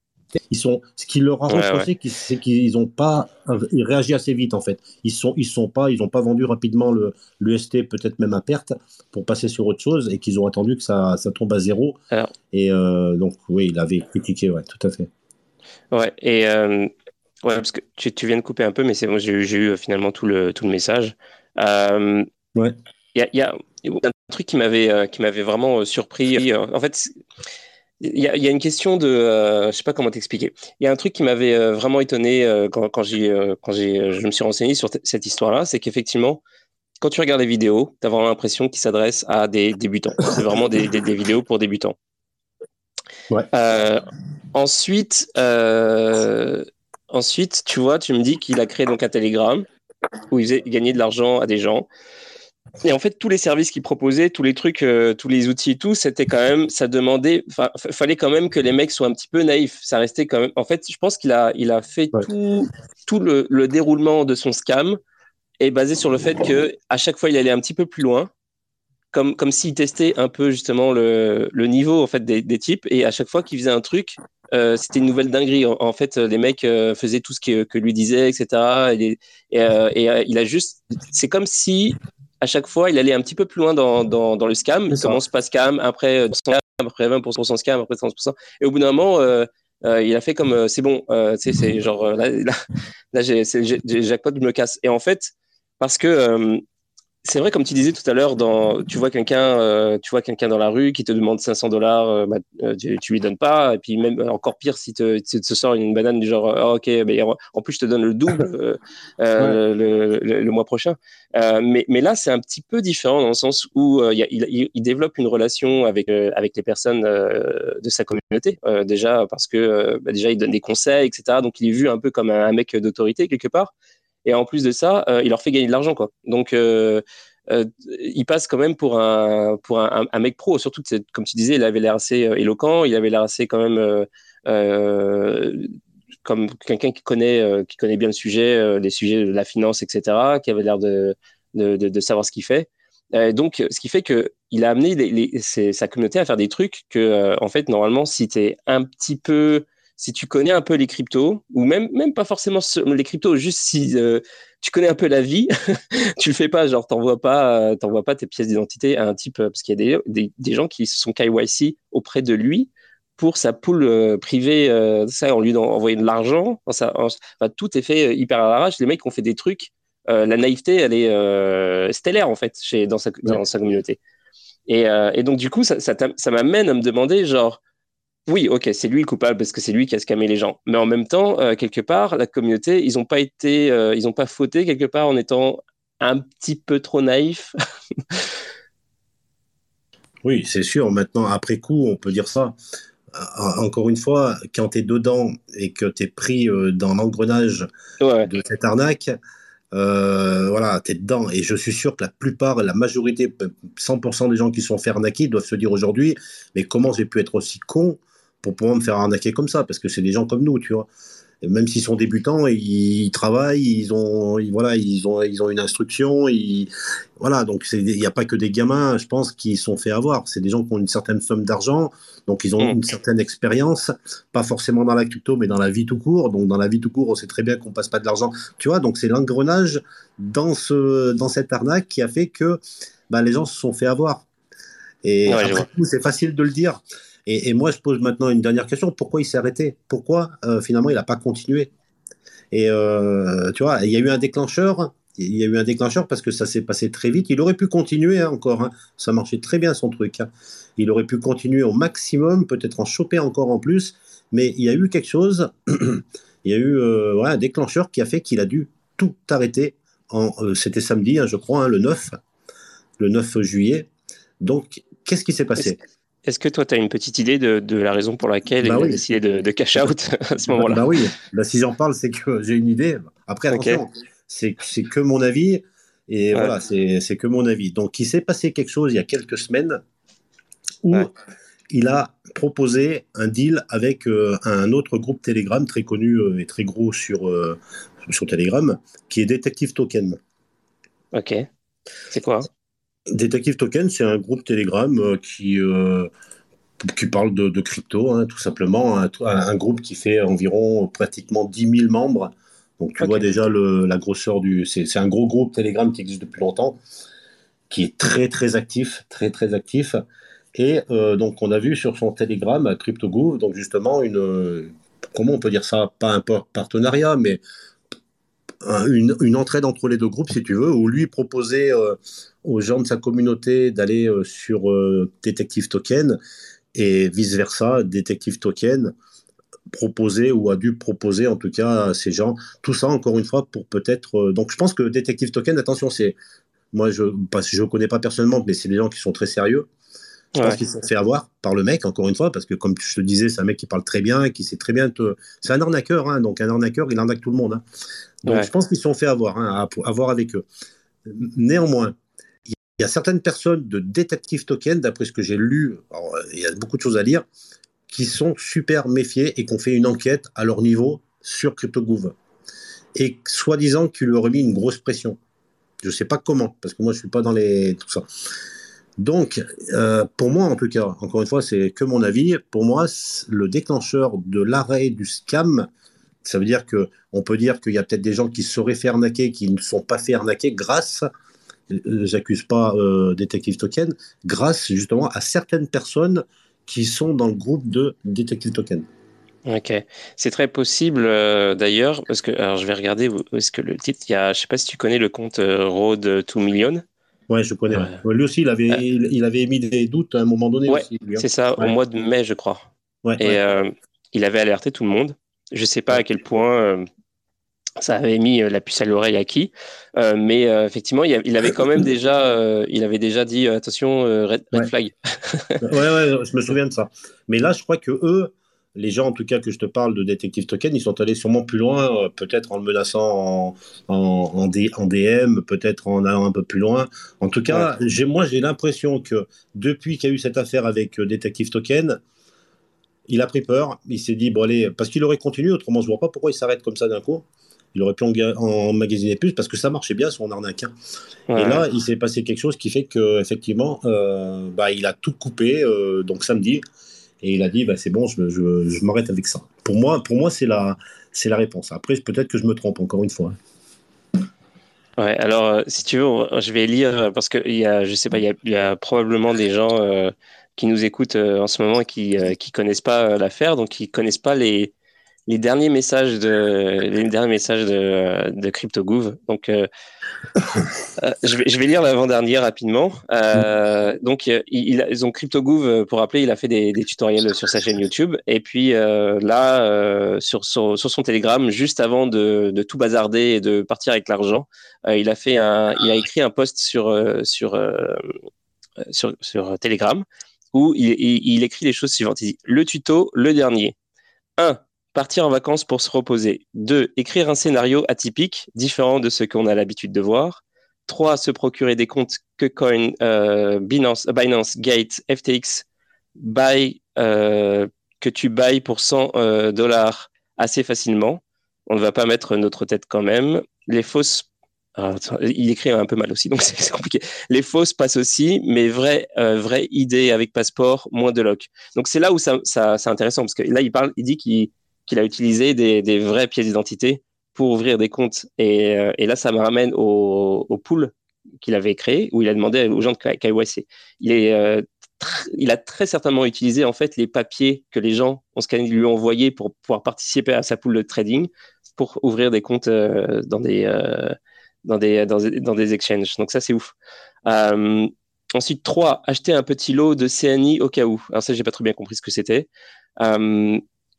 Ils sont, ce qui leur a reproché, c'est qu'ils n'ont pas réagi assez vite en fait. Ils sont, ils sont pas, ils n'ont pas vendu rapidement le l'UST, peut-être même à perte, pour passer sur autre chose, et qu'ils ont attendu que ça, ça tombe à zéro. et euh, donc oui, il avait critiqué, ouais, tout à fait. Ouais, et euh, ouais, parce que tu, tu, viens de couper un peu, mais c'est bon, j'ai eu finalement tout le tout le message. ouais. Il y a, y a un truc qui m'avait euh, qui m'avait vraiment euh, surpris. Euh, en fait, il y, a, y, a une question de, je sais pas comment t'expliquer. Il y a un truc qui m'avait vraiment étonné quand, quand j'ai quand j'ai je me suis renseigné sur cette histoire-là, c'est qu'effectivement, quand tu regardes les vidéos, tu as vraiment l'impression qu'il s'adresse à des débutants. C'est vraiment des, des, des, vidéos pour débutants. Ouais. ensuite, ensuite, tu vois, tu me dis qu'il a créé donc un Telegram où il, il gagnait de l'argent à des gens. Et en fait, tous les services qu'ils proposaient, tous les trucs, euh, tous les outils et tout, c'était quand même, ça demandait, fallait quand même que les mecs soient un petit peu naïfs. Ça restait quand même. En fait, je pense qu'il a, il a fait tout, tout le, le, déroulement de son scam est basé sur le fait que à chaque fois, il allait un petit peu plus loin, comme, comme s'il testait un peu justement le, le niveau en fait des, des types. Et à chaque fois qu'il faisait un truc, euh, c'était une nouvelle dinguerie. En, fait, les mecs euh, faisaient tout ce que, que lui disait, etc. Et, et, euh, et il a juste, c'est comme si à chaque fois, il allait un petit peu plus loin dans, dans, dans le scam. Il commence pas scam, après 200 scam, après 20% scam, après 30%. Et au bout d'un moment, il a fait comme c'est bon, c'est genre là, là, là j'ai jackpot, je me casse. Et en fait, parce que c'est vrai, comme tu disais tout à l'heure, dans, tu vois quelqu'un, euh, tu vois quelqu'un dans la rue qui te demande 500 dollars, euh, bah, euh, tu, tu, lui donnes pas, et puis même encore pire si te, tu te sors une banane du genre, oh, ok, en plus je te donne le double euh, le, le, le, mois prochain. mais, mais là, c'est un petit peu différent dans le sens où il, il, il, développe une relation avec avec les personnes de sa communauté déjà parce que bah, déjà il donne des conseils, etc. Donc il est vu un peu comme un, un mec d'autorité quelque part. Et en plus de ça, euh, il leur fait gagner de l'argent, quoi. Donc, euh, euh, il passe quand même pour un pour un, mec pro. Surtout, comme tu disais, il avait l'air assez éloquent, il avait l'air assez quand même comme quelqu'un qui connaît, qui connaît bien le sujet, les sujets de la finance, etc., qui avait l'air de, de, savoir ce qu'il fait. donc, ce qui fait que il a amené sa communauté à faire des trucs que, en fait, normalement, si tu es un petit peu si tu connais un peu les cryptos, ou même, même pas forcément les cryptos, juste si euh, tu connais un peu la vie, tu le fais pas, genre t'envoies pas, t'envoies pas tes pièces d'identité à un type, parce qu'il y a des, des, gens qui sont KYC auprès de lui pour sa poule euh, privée, euh, ça, on lui envoie de l'argent, ça, tout est fait hyper à l'arrache. Les mecs ont fait des trucs, la naïveté, elle est stellaire en fait chez, dans, sa, dans sa communauté. Et, et, donc du coup, ça, ça m'amène à me demander, genre, oui, ok, c'est lui le coupable parce que c'est lui qui a scamé les gens. Mais en même temps, euh, quelque part, la communauté, ils n'ont pas été, euh, ils n'ont pas fauté quelque part en étant un petit peu trop naïfs. oui, c'est sûr. Maintenant, après coup, on peut dire ça. Encore une fois, quand tu es dedans et que tu es pris euh, dans l'engrenage de cette arnaque, voilà, tu es dedans. Et je suis sûr que la plupart, la majorité, 100% des gens qui sont fait arnaquer doivent se dire aujourd'hui, mais comment j'ai pu être aussi con pour pouvoir me faire arnaquer comme ça, parce que c'est des gens comme nous, tu vois. même s'ils sont débutants, ils travaillent, ils ont, voilà, ils ont, ils ont une instruction, ils, voilà. Donc il n'y a pas que des gamins, je pense, qui sont fait avoir. C'est des gens qui ont une certaine somme d'argent, donc ils ont mm. une certaine expérience, pas forcément dans la crypto, mais dans la vie tout court. Donc dans la vie tout court, on sait très bien qu'on passe pas de l'argent, tu vois. Donc c'est l'engrenage dans ce, dans cette arnaque qui a fait que bah, les gens se sont fait avoir. Et après tout, c'est facile de le dire. Et, moi, je pose maintenant une dernière question. Pourquoi il s'est arrêté? Pourquoi euh, finalement il n'a pas continué? Et euh, tu vois, il y a eu un déclencheur. Il y a eu un déclencheur parce que ça s'est passé très vite. Il aurait pu continuer hein, encore. Hein. Ça marchait très bien son truc. Hein. Il aurait pu continuer au maximum, peut-être en choper encore en plus. Mais il y a eu quelque chose. il y a eu euh, un déclencheur qui a fait qu'il a dû tout arrêter. C'était samedi, je crois, le 9, le 9 juillet. Donc, qu'est-ce qui s'est passé? Est-ce que toi, tu as une petite idée de, la raison pour laquelle bah il a décidé de, cash out à ce moment-là Bah oui, bah, si j'en parle, c'est que j'ai une idée. Après, attention, c'est que mon avis. Et voilà, c'est que mon avis. Donc, il s'est passé quelque chose il y a quelques semaines où il a proposé un deal avec euh, un autre groupe Telegram très connu euh, et très gros sur, euh, sur Telegram, qui est Detective Token. Ok. C'est quoi? Detective Token, c'est un groupe Telegram euh, qui, euh, qui parle de, crypto, hein, tout simplement. Un, groupe qui fait environ pratiquement 10 000 membres. Donc tu vois déjà la grosseur du... C'est un gros groupe Telegram qui existe depuis longtemps, qui est très très actif, très très actif. Et euh, donc on a vu sur son Telegram, CryptoGouv, donc justement une... Comment on peut dire ça? Pas un partenariat, mais une, une, entraide entre les deux groupes, si tu veux, où lui proposait euh, aux gens de sa communauté d'aller euh, sur euh, Detective Token et vice-versa, Detective Token proposé ou a dû proposer en tout cas à ces gens. Tout ça, encore une fois, pour peut-être... donc je pense que Detective Token, attention, c'est... Moi, je ne connais pas personnellement, mais c'est des gens qui sont très sérieux. Je pense qu'ils se sont fait avoir par le mec, encore une fois, parce que comme je te disais, c'est un mec qui parle très bien, qui sait très bien te... C'est un arnaqueur, hein, donc un arnaqueur, il arnaque tout le monde. Hein. Donc je pense qu'ils se sont fait avoir, hein, à, voir avec eux. Néanmoins, il y a certaines personnes de Detective Token, d'après ce que j'ai lu, il y a beaucoup de choses à lire, qui sont super méfiés et qui ont fait une enquête à leur niveau sur CryptoGouv. Et soi-disant qu'ils lui auraient mis une grosse pression. Je ne sais pas comment, parce que moi je ne suis pas dans les... tout ça. Donc, euh, pour moi, en tout cas, encore une fois, c'est que mon avis. Pour moi, le déclencheur de l'arrêt du scam, ça veut dire que on peut dire qu'il y a peut-être des gens qui seraient fait arnaquer, qui ne sont pas fait arnaquer grâce, euh, j'accuse pas euh, Detective Token, grâce justement à certaines personnes qui sont dans le groupe de Detective Token. Ok, c'est très possible d'ailleurs, parce que alors je vais regarder où est-ce que le titre, il y a, je sais pas si tu connais le compte Road 2 Million. Ouais, je connais. Lui aussi, il avait, il, avait émis des doutes à un moment donné. Ouais, hein. c'est ça, au mois de mai, je crois. et euh, il avait alerté tout le monde. Je ne sais pas à quel point euh, ça avait mis euh, la puce à l'oreille à qui, mais effectivement, il, avait quand même déjà, il avait déjà dit attention, red, red flag. ouais, ouais, je me souviens de ça. Mais là, je crois que eux, les gens, en tout cas, que je te parle de Detective Token, ils sont allés sûrement plus loin, euh, peut-être en le menaçant en, en, DM, peut-être en allant un peu plus loin. En tout cas, j'ai, moi, j'ai l'impression que depuis qu'il y a eu cette affaire avec euh, Detective Token, il a pris peur. Il s'est dit, bon, allez, parce qu'il aurait continué, autrement, je vois pas pourquoi il s'arrête comme ça d'un coup. Il aurait pu emmagasiner plus parce que ça marchait bien son arnaque. Hein. Et là, il s'est passé quelque chose qui fait que effectivement, euh, bah, il a tout coupé. Euh, donc samedi, et il a dit, bah, c'est bon, je, m'arrête avec ça. Pour moi, pour moi, c'est la, la réponse. Après, peut-être que je me trompe encore une fois. Ouais, alors euh, si tu veux, je vais lire parce que il y a, je sais pas, il y a, probablement des gens qui nous écoutent en ce moment et qui qui connaissent pas l'affaire, donc qui connaissent pas les les derniers messages de les derniers messages de, de CryptoGouv. Donc, euh, euh, je, vais, je vais lire l'avant-dernier rapidement. Euh, donc, il, ils ont CryptoGouv, pour rappeler, il a fait des, des, tutoriels sur sa chaîne YouTube. Et puis là, sur, sur, sur, son Telegram, juste avant de, de, tout bazarder et de partir avec l'argent, il a fait un, il a écrit un post sur sur sur, sur Telegram où il, il, il écrit les choses suivantes. Il dit le tuto, le dernier. 1 Partir en vacances pour se reposer. 2. Écrire un scénario atypique, différent de ce qu'on a l'habitude de voir. 3. Se procurer des comptes KuCoin, euh, Binance, euh, Binance, Gate, FTX, buy, euh, que tu buy pour 100 euh, dollars assez facilement. On ne va pas mettre notre tête quand même. Les fausses ah, il écrit un peu mal aussi, donc c'est compliqué. Les fausses passent aussi, mais vraie, vraie idée avec passeport, moins de lock. Donc c'est là où ça, ça c'est intéressant parce que là il parle, il dit qu'il qu'il a utilisé des, vraies pièces d'identité pour ouvrir des comptes. Et, euh, là, ça me ramène au, pool qu'il avait créé, où il a demandé aux gens de KYC. Il, est, euh, il a très certainement utilisé en fait les papiers que les gens ont scanné, lui ont envoyés pour pouvoir participer à sa pool de trading pour ouvrir des comptes euh, dans, des, exchanges. Donc ça, c'est ouf. ensuite, trois, acheter un petit lot de CNI au cas où. Alors ça, j'ai pas trop bien compris ce que c'était.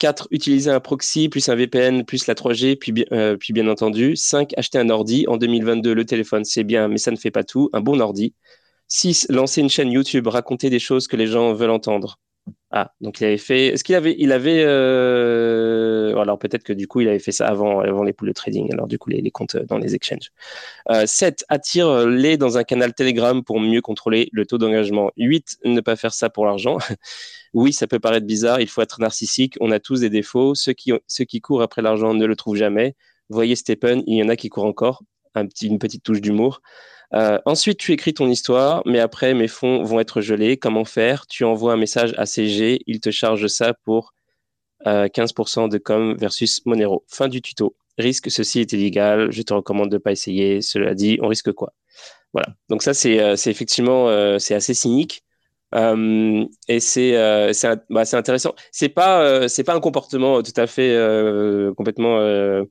4. Utiliser un proxy, plus un VPN, plus la 3G, puis, euh, puis bien entendu. 5. Acheter un ordi. En 2022, le téléphone, c'est bien, mais ça ne fait pas tout. Un bon ordi. 6. Lancer une chaîne YouTube, raconter des choses que les gens veulent entendre. Ah, donc il avait fait. Est-ce qu'il avait. Il avait. Euh... Alors peut-être que du coup, il avait fait ça avant, avant les poules de trading. Alors du coup, les, les comptes dans les exchanges. Euh, 7. Attire-les dans un canal Telegram pour mieux contrôler le taux d'engagement. 8. Ne pas faire ça pour l'argent. oui, ça peut paraître bizarre. Il faut être narcissique. On a tous des défauts. Ceux qui, courent après l'argent ne le trouvent jamais. Voyez Stephen, il y en a qui courent encore. Une petite touche d'humour. Euh, ensuite, tu écris ton histoire, mais après, mes fonds vont être gelés. Comment faire? Tu envoies un message à CG, il te charge ça pour 15% euh, de com versus Monero. Fin du tuto. Risque, ceci est illégal. Je te recommande de ne pas essayer. Cela dit, on risque quoi? Voilà. Donc ça, c'est euh, effectivement c'est assez cynique. et c'est bah, intéressant. C'est pas c'est pas un comportement tout à fait complètement euh,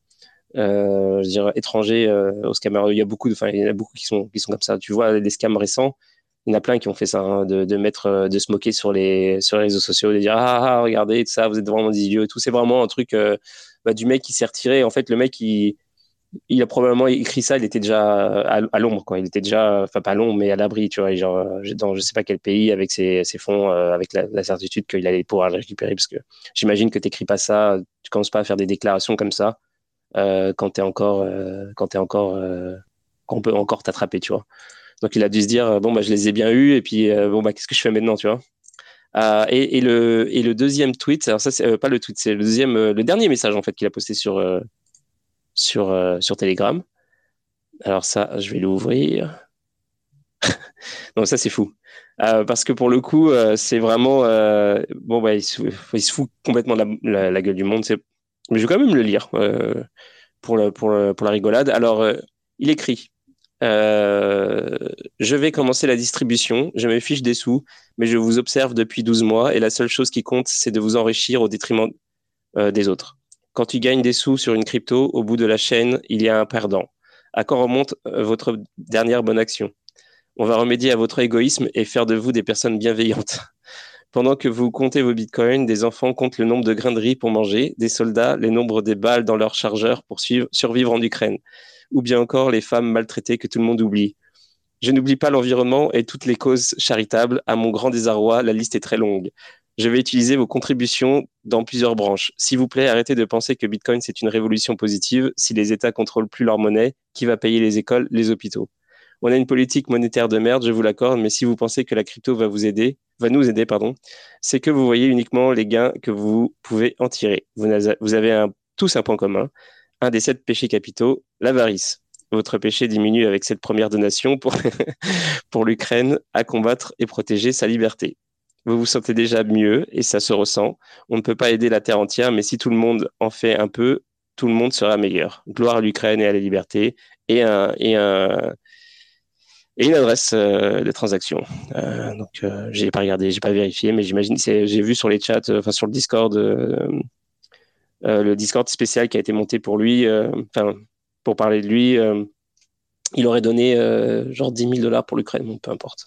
je dirais, étrangers euh, aux scammers. Il y a beaucoup, enfin, il y en a beaucoup qui sont, qui sont comme ça. Tu vois, les scams récents, il y en a plein qui ont fait ça, hein, de, de, mettre, euh, de se moquer sur les, sur les réseaux sociaux, de dire ah, ah regardez tout ça, vous êtes vraiment des idiots tout. C'est vraiment un truc bah, du mec qui s'est retiré. En fait, le mec, il, il a probablement écrit ça, il était déjà à, l'ombre, quoi. Il était déjà, enfin pas à l'ombre, mais à l'abri, tu vois, dans je sais pas quel pays avec ses, ses fonds, avec la, certitude qu'il allait pouvoir le récupérer, parce que j'imagine que t'écris pas ça, tu commences pas à faire des déclarations comme ça euh, quand t'es encore, euh, quand t'es encore, euh, qu'on peut encore t'attraper, tu vois. Donc il a dû se dire bon bah je les ai bien eus et puis bon bah qu'est-ce que je fais maintenant, tu vois? Et, le, deuxième tweet, alors ça c'est pas le tweet, c'est le deuxième, le dernier message en fait qu'il a posté sur sur sur Telegram. Alors ça, je vais l'ouvrir. donc ça c'est fou. Euh, parce que pour le coup, euh, c'est vraiment euh, bon bah il se, fout complètement la, la, la gueule du monde. Mais je vais quand même le lire euh, pour, la, pour, pour, la rigolade. Alors, euh, il écrit euh, Je vais commencer la distribution, je me fiche des sous, mais je vous observe depuis 12 mois et la seule chose qui compte, c'est de vous enrichir au détriment des autres. Quand tu gagnes des sous sur une crypto, au bout de la chaîne, il y a un perdant. À quand remonte votre dernière bonne action? On va remédier à votre égoïsme et faire de vous des personnes bienveillantes. Pendant que vous comptez vos bitcoins, des enfants comptent le nombre de grains de riz pour manger, des soldats les nombres des balles dans leurs chargeurs pour survivre en Ukraine, ou bien encore les femmes maltraitées que tout le monde oublie. Je n'oublie pas l'environnement et toutes les causes charitables. À mon grand désarroi, la liste est très longue. Je vais utiliser vos contributions dans plusieurs branches. S'il vous plaît, arrêtez de penser que Bitcoin c'est une révolution positive. Si les États contrôlent plus leur monnaie, qui va payer les écoles, les hôpitaux? On a une politique monétaire de merde, je vous l'accorde, mais si vous pensez que la crypto va vous aider, va nous aider, pardon, c'est que vous voyez uniquement les gains que vous pouvez en tirer. Vous avez tous un point commun, un des sept péchés capitaux, l'avarice. Votre péché diminue avec cette première donation pour, l'Ukraine à combattre et protéger sa liberté. Vous vous sentez déjà mieux et ça se ressent. On ne peut pas aider la terre entière, mais si tout le monde en fait un peu, tout le monde sera meilleur. Gloire à l'Ukraine et à la liberté et un, et une adresse euh, de transaction. Euh, donc, euh, j'ai pas regardé, j'ai pas vérifié, mais j'imagine, j'ai vu sur les chats, euh, enfin sur le Discord, le Discord spécial qui a été monté pour lui, enfin pour parler de lui, il aurait donné genre 10 000 dollars pour l'Ukraine, peu importe,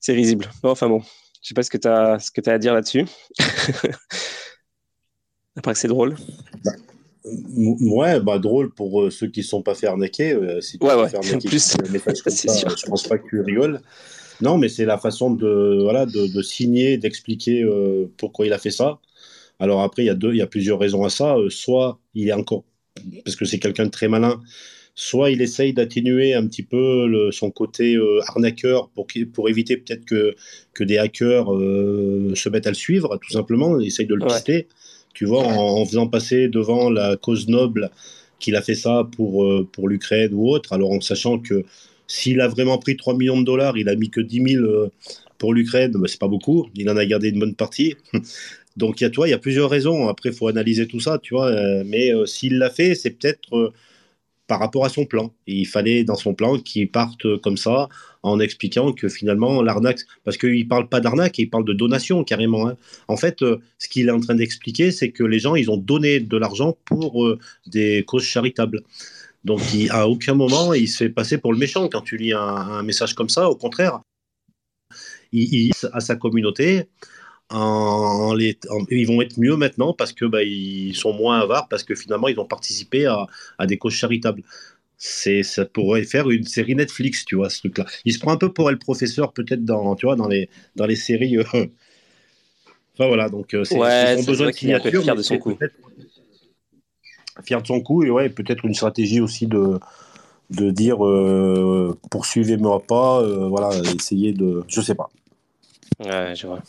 c'est risible. Bon, enfin bon, je sais pas ce que tu as, ce que as à dire là-dessus. Après c'est drôle. Ouais, bah drôle pour euh, ceux qui ne sont pas fait arnaquer. Euh, si tu ouais, ouais. arnaquer plus, comme ça, je pense pas que tu rigoles. Non, mais c'est la façon de, voilà, de, de signer, d'expliquer euh, pourquoi il a fait ça. Alors après, il y a deux, il y a plusieurs raisons à ça. soit il est encore, parce que c'est quelqu'un de très malin, soit il essaye d'atténuer un petit peu le, son côté arnaqueur pour, pour éviter peut-être que, que des hackers se mettent à le suivre, tout simplement. Il essaye de le pister tu vois, en, faisant passer devant la cause noble qu'il a fait ça pour, euh, pour l'Ukraine ou autre, alors en sachant que s'il a vraiment pris 3 millions de dollars, il a mis que 10 000 euh, pour l'Ukraine, bah, c'est pas beaucoup, il en a gardé une bonne partie. Donc il y a, toi, il y a plusieurs raisons. Après, il faut analyser tout ça, tu vois. Euh, mais s'il l'a fait, c'est peut-être par rapport à son plan. il fallait dans son plan qu'il parte comme ça en expliquant que finalement l'arnaque, parce qu'il ne parle pas d'arnaque, il parle de donation carrément. Hein. En fait, euh, ce qu'il est en train d'expliquer, c'est que les gens, ils ont donné de l'argent pour euh, des causes charitables. Donc il, à aucun moment, il se fait passer pour le méchant quand tu lis un, message comme ça. Au contraire, il, il à sa communauté en, les, ils vont être mieux maintenant parce que bah, ils sont moins avares parce que finalement ils ont participé à, à des causes charitables. C'est, ça pourrait faire une série Netflix, tu vois, ce truc-là. Il se prend un peu pour le professeur, peut-être dans, tu vois, dans les, dans les séries. Euh. Enfin voilà, donc euh, c'est, ouais, ils ont besoin de signature, fier de son coup. Fier de son coup et ouais, peut-être une stratégie aussi de, de dire euh, poursuivez-moi pas, euh, voilà, essayez de, je sais pas. Ouais, je vois.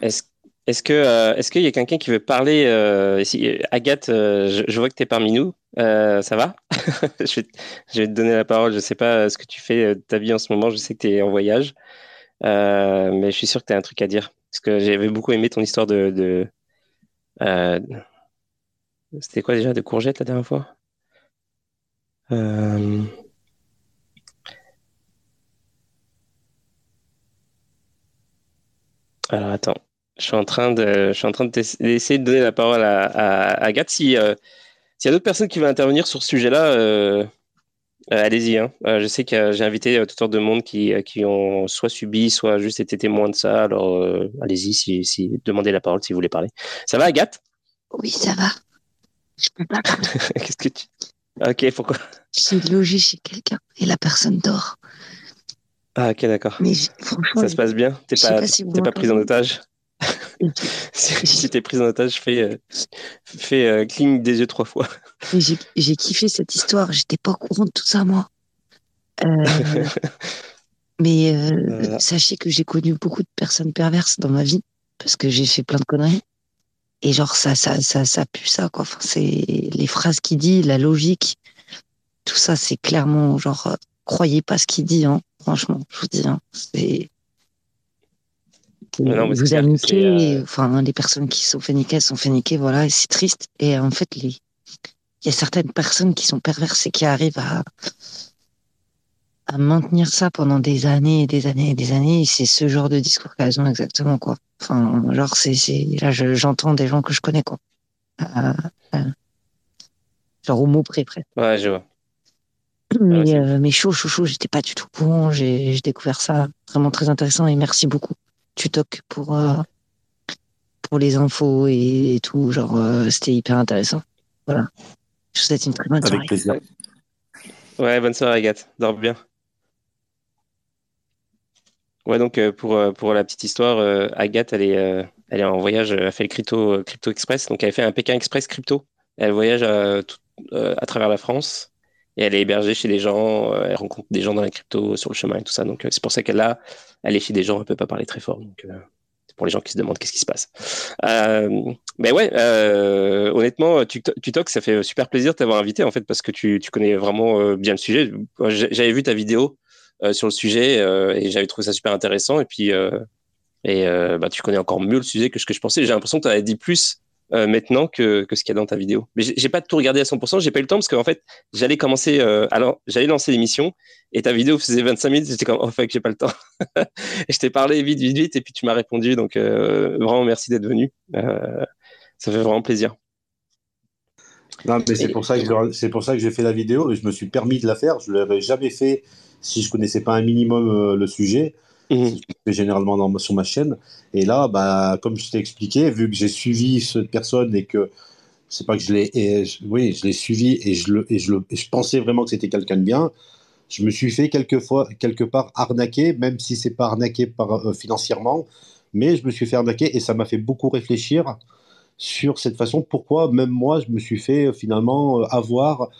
Est-ce est-ce que euh, est-ce qu'il y a quelqu'un qui veut parler euh, Agathe, euh, je, vois que tu es parmi nous. ça va? Je, vais, te donner la parole. Je ne sais pas ce que tu fais de ta vie en ce moment. Je sais que tu es en voyage. mais je suis sûr que tu as un truc à dire. Parce que j'avais beaucoup aimé ton histoire de. de C'était quoi déjà De courgettes la dernière fois? Alors attends, je suis en train de, je suis en train d'essayer de donner la parole à, Agathe. Si, euh, s'il y a d'autres personnes qui veulent intervenir sur ce sujet-là, euh, euh, allez-y. Hein. je sais que j'ai invité toutes sortes de monde qui, qui ont soit subi, soit juste été témoins de ça. Alors allez-y, si, si, demandez la parole si vous voulez parler. Ça va, Agathe? Oui, ça va. Je peux pas parler. Qu'est-ce que tu. Ok, pourquoi? J'ai logé chez quelqu'un et la personne dort. Ah, ok, d'accord. Mais franchement. Ça se passe bien T'es pas, pas, pas prise en otage si t'es prise en otage, fais, euh, fais euh, cling des yeux trois fois. J'ai kiffé cette histoire. J'étais pas au courant de tout ça, moi. Euh, mais sachez que j'ai connu beaucoup de personnes perverses dans ma vie parce que j'ai fait plein de conneries. Et genre, ça, ça, ça, ça pue ça, quoi. Enfin, c'est les phrases qu'il dit, la logique, tout ça, c'est clairement genre, croyez pas ce qu'il dit, hein. Franchement, je vous dis, hein. c'est vous niqué, euh, enfin, les personnes qui sont fait niquer, sont fait niquer, voilà, et c'est triste. Et en fait, il y a certaines personnes qui sont perverses et qui arrivent à, à maintenir ça pendant des années et des années et des années. C'est ce genre de discours qu'elles ont exactement, quoi. Enfin, genre, c'est, là, j'entends des gens que je connais, quoi. Euh, euh, genre au mot près, près. Ouais, je vois. Mais, mais chaud, chaud, chaud, j'étais pas du tout bon. J'ai découvert ça vraiment très intéressant et merci beaucoup toques pour, euh, pour les infos et, tout. Genre, euh, c'était hyper intéressant. Voilà. Je vous souhaite une très bonne soirée. Avec plaisir. Ouais, bonne soirée, Agathe. Dors bien. Ouais, donc euh, pour, pour la petite histoire, Agathe, elle est, elle est en voyage, elle a fait le crypto, crypto Express, donc elle a fait un Pékin Express crypto. Elle voyage à, à travers la France et elle est hébergée chez des gens, elle rencontre des gens dans la crypto sur le chemin et tout ça. Donc c'est pour ça qu'elle là, elle est chez des gens, elle peut pas parler très fort. Donc c'est pour les gens qui se demandent qu'est-ce qui se passe. mais ouais, honnêtement, Tutok, ça fait super plaisir de t'avoir invité en fait parce que tu, tu connais vraiment bien le sujet. J'avais vu ta vidéo sur le sujet et j'avais trouvé ça super intéressant et puis et bah, tu connais encore mieux le sujet que ce que je pensais. J'ai l'impression que tu avais dit plus euh, maintenant que, que ce qu'il y a dans ta vidéo. Mais j'ai pas tout regardé à 100%, j'ai pas eu le temps parce qu'en fait, j'allais commencer, euh, alors j'allais lancer l'émission et ta vidéo faisait 25 minutes, j'étais comme, oh fuck, j'ai pas le temps. je t'ai parlé vite, vite, vite et puis tu m'as répondu, donc euh, vraiment merci d'être venu. ça fait vraiment plaisir. Non, mais c'est pour ça que c'est pour ça que j'ai fait la vidéo et je me suis permis de la faire. Je l'aurais jamais fait si je connaissais pas un minimum le sujet. Mmh. fais généralement sur ma chaîne. Et là, bah, comme je t'ai expliqué, vu que j'ai suivi cette personne et que c'est pas que je l'ai, oui, je l'ai suivi et je le, et je le, je pensais vraiment que c'était quelqu'un de bien. Je me suis fait quelquefois, quelque part arnaquer, même si c'est pas arnaqué par, euh, financièrement, mais je me suis fait arnaquer et ça m'a fait beaucoup réfléchir sur cette façon. Pourquoi même moi, je me suis fait euh, finalement euh, avoir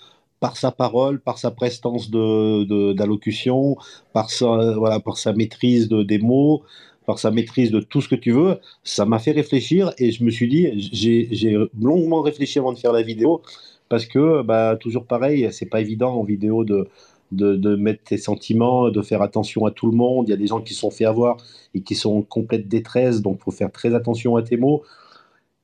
par sa parole, par sa prestance d'allocution, de, par, sa, voilà, par sa maîtrise de, des mots, par sa maîtrise de tout ce que tu veux, ça m'a fait réfléchir et je me suis dit, j'ai longuement réfléchi avant de faire la vidéo parce que, bah, toujours pareil, c'est pas évident en vidéo de, de, de, mettre tes sentiments, de faire attention à tout le monde. Il y a des gens qui sont fait avoir et qui sont en complète détresse, donc il faut faire très attention à tes mots.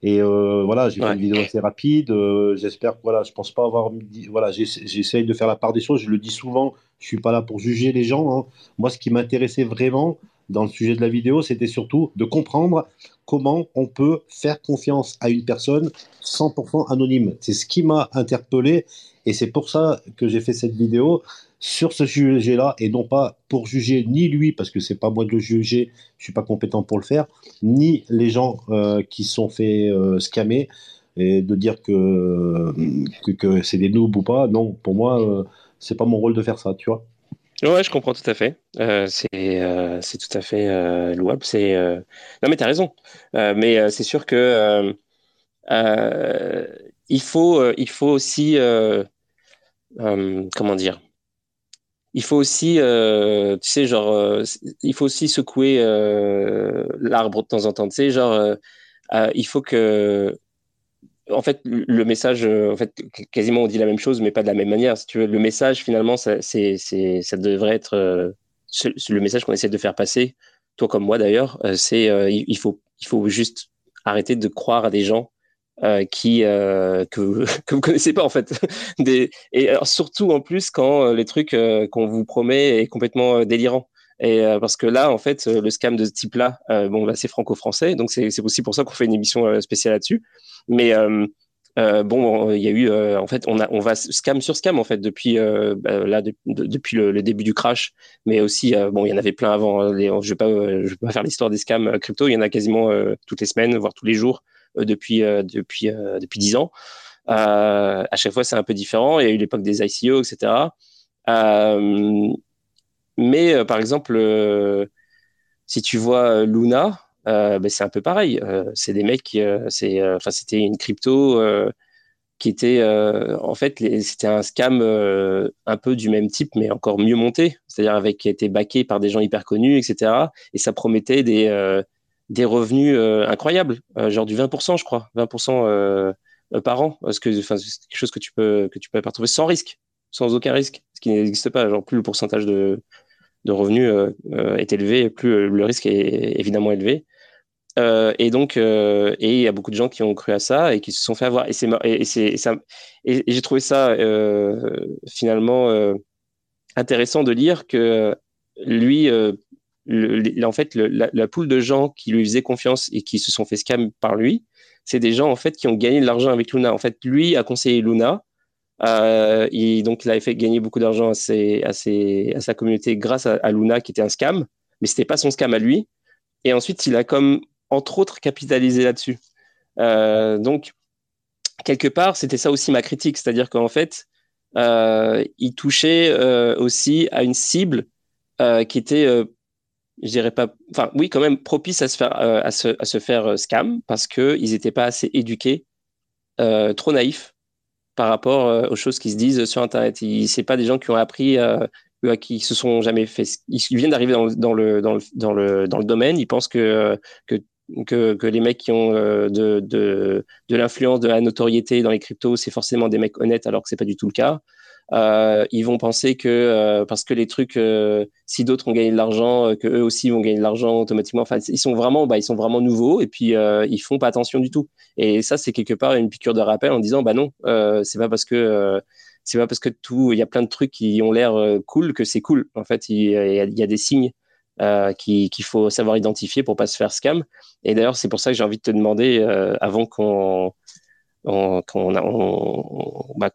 Et euh, voilà, j'ai fait une vidéo assez rapide. Euh, j'espère que voilà, je pense pas avoir. Voilà, j'essaye de faire la part des choses. Je le dis souvent, je suis pas là pour juger les gens. Hein. Moi, ce qui m'intéressait vraiment dans le sujet de la vidéo, c'était surtout de comprendre comment on peut faire confiance à une personne 100% anonyme. C'est ce qui m'a interpellé et c'est pour ça que j'ai fait cette vidéo sur ce sujet-là et non pas pour juger ni lui parce que c'est pas moi de le juger, je suis pas compétent pour le faire, ni les gens euh, qui sont fait euh, scammer et de dire que que, c'est des noobs ou pas. Non, pour moi, euh, c'est pas mon rôle de faire ça, tu vois. Ouais, je comprends tout à fait. c'est c'est tout à fait louable. C'est non mais tu as raison. mais c'est sûr que il faut il faut aussi comment dire il faut aussi, euh, tu sais, genre, euh, il faut aussi secouer euh, l'arbre de temps en temps. Tu sais, genre, il faut que, en fait, le message, en fait, quasiment on dit la même chose, mais pas de la même manière. Si tu veux, le message, finalement, ça, c'est, ça devrait être le message qu'on essaie de faire passer, toi comme moi d'ailleurs. c'est, il faut, il faut juste arrêter de croire à des gens euh, qui euh, que, que vous connaissez pas en fait. Et surtout en plus quand euh, les trucs qu'on vous promet est complètement délirant. Et parce que là en fait le scam de ce type là bon bah, c'est franco-français donc c'est aussi pour ça qu'on fait une émission spéciale là-dessus. Mais bon il y a eu en fait on a on va scam sur scam en fait depuis bah, là depuis le, début du crash. Mais aussi bon il y en avait plein avant hein, je vais pas vais pas faire l'histoire des scams crypto. Il y en a quasiment toutes les semaines voire tous les jours depuis euh, depuis euh, depuis dix ans. à chaque fois, c'est un peu différent. Il y a eu l'époque des ICO, etc. mais par exemple, si tu vois Luna, ben, c'est un peu pareil. c'est des mecs, c'est, c'était une crypto qui était, en fait, c'était un scam un peu du même type, mais encore mieux monté, c'est-à-dire avec qui était backé par des gens hyper connus, etc. Et ça promettait des des revenus euh, incroyables, euh, genre du 20%, je crois, 20% euh, par an, parce que c'est quelque chose que tu peux que tu peux pas retrouver sans risque, sans aucun risque, ce qui n'existe pas. Genre plus le pourcentage de, de revenus est élevé, plus le risque est évidemment élevé. et donc, et il y a beaucoup de gens qui ont cru à ça et qui se sont fait avoir. Et c'est et, c'est ça et, j'ai trouvé ça finalement intéressant de lire que lui en fait, la, poule de gens qui lui faisaient confiance et qui se sont fait scam par lui, c'est des gens en fait qui ont gagné de l'argent avec Luna. En fait, lui a conseillé Luna. Euh, et donc, il a fait gagner beaucoup d'argent à, sa communauté grâce à, Luna, qui était un scam, mais c'était pas son scam à lui. Et ensuite, il a comme, entre autres, capitalisé là-dessus. Euh, donc, quelque part, c'était ça aussi ma critique, c'est-à-dire qu'en fait, euh, il touchait euh, aussi à une cible euh, qui était euh, je dirais pas, enfin oui, quand même propice à se faire, euh, à se, à se faire euh, scam parce que ils n'étaient pas assez éduqués, euh, trop naïfs par rapport aux choses qui se disent sur Internet. C'est pas des gens qui ont appris qui se sont jamais fait. Ils viennent d'arriver dans, le, dans, le, dans, le, dans le domaine. Ils pensent que, que, que, que les mecs qui ont de, de, de l'influence, de la notoriété dans les cryptos, c'est forcément des mecs honnêtes, alors que c'est pas du tout le cas. Euh, ils vont penser que euh, parce que les trucs, euh, si d'autres ont gagné de l'argent, que eux aussi vont gagner de l'argent automatiquement. Enfin, ils sont vraiment, bah, ils sont vraiment nouveaux et puis ils font pas attention du tout. Et ça, c'est quelque part une piqûre de rappel en disant, bah non, c'est pas parce que c'est pas parce que tout, il y a plein de trucs qui ont l'air cool que c'est cool. En fait, il y, a, des signes euh, qu'il faut savoir identifier pour pas se faire scam. Et d'ailleurs, c'est pour ça que j'ai envie de te demander, avant qu'on qu'on bah,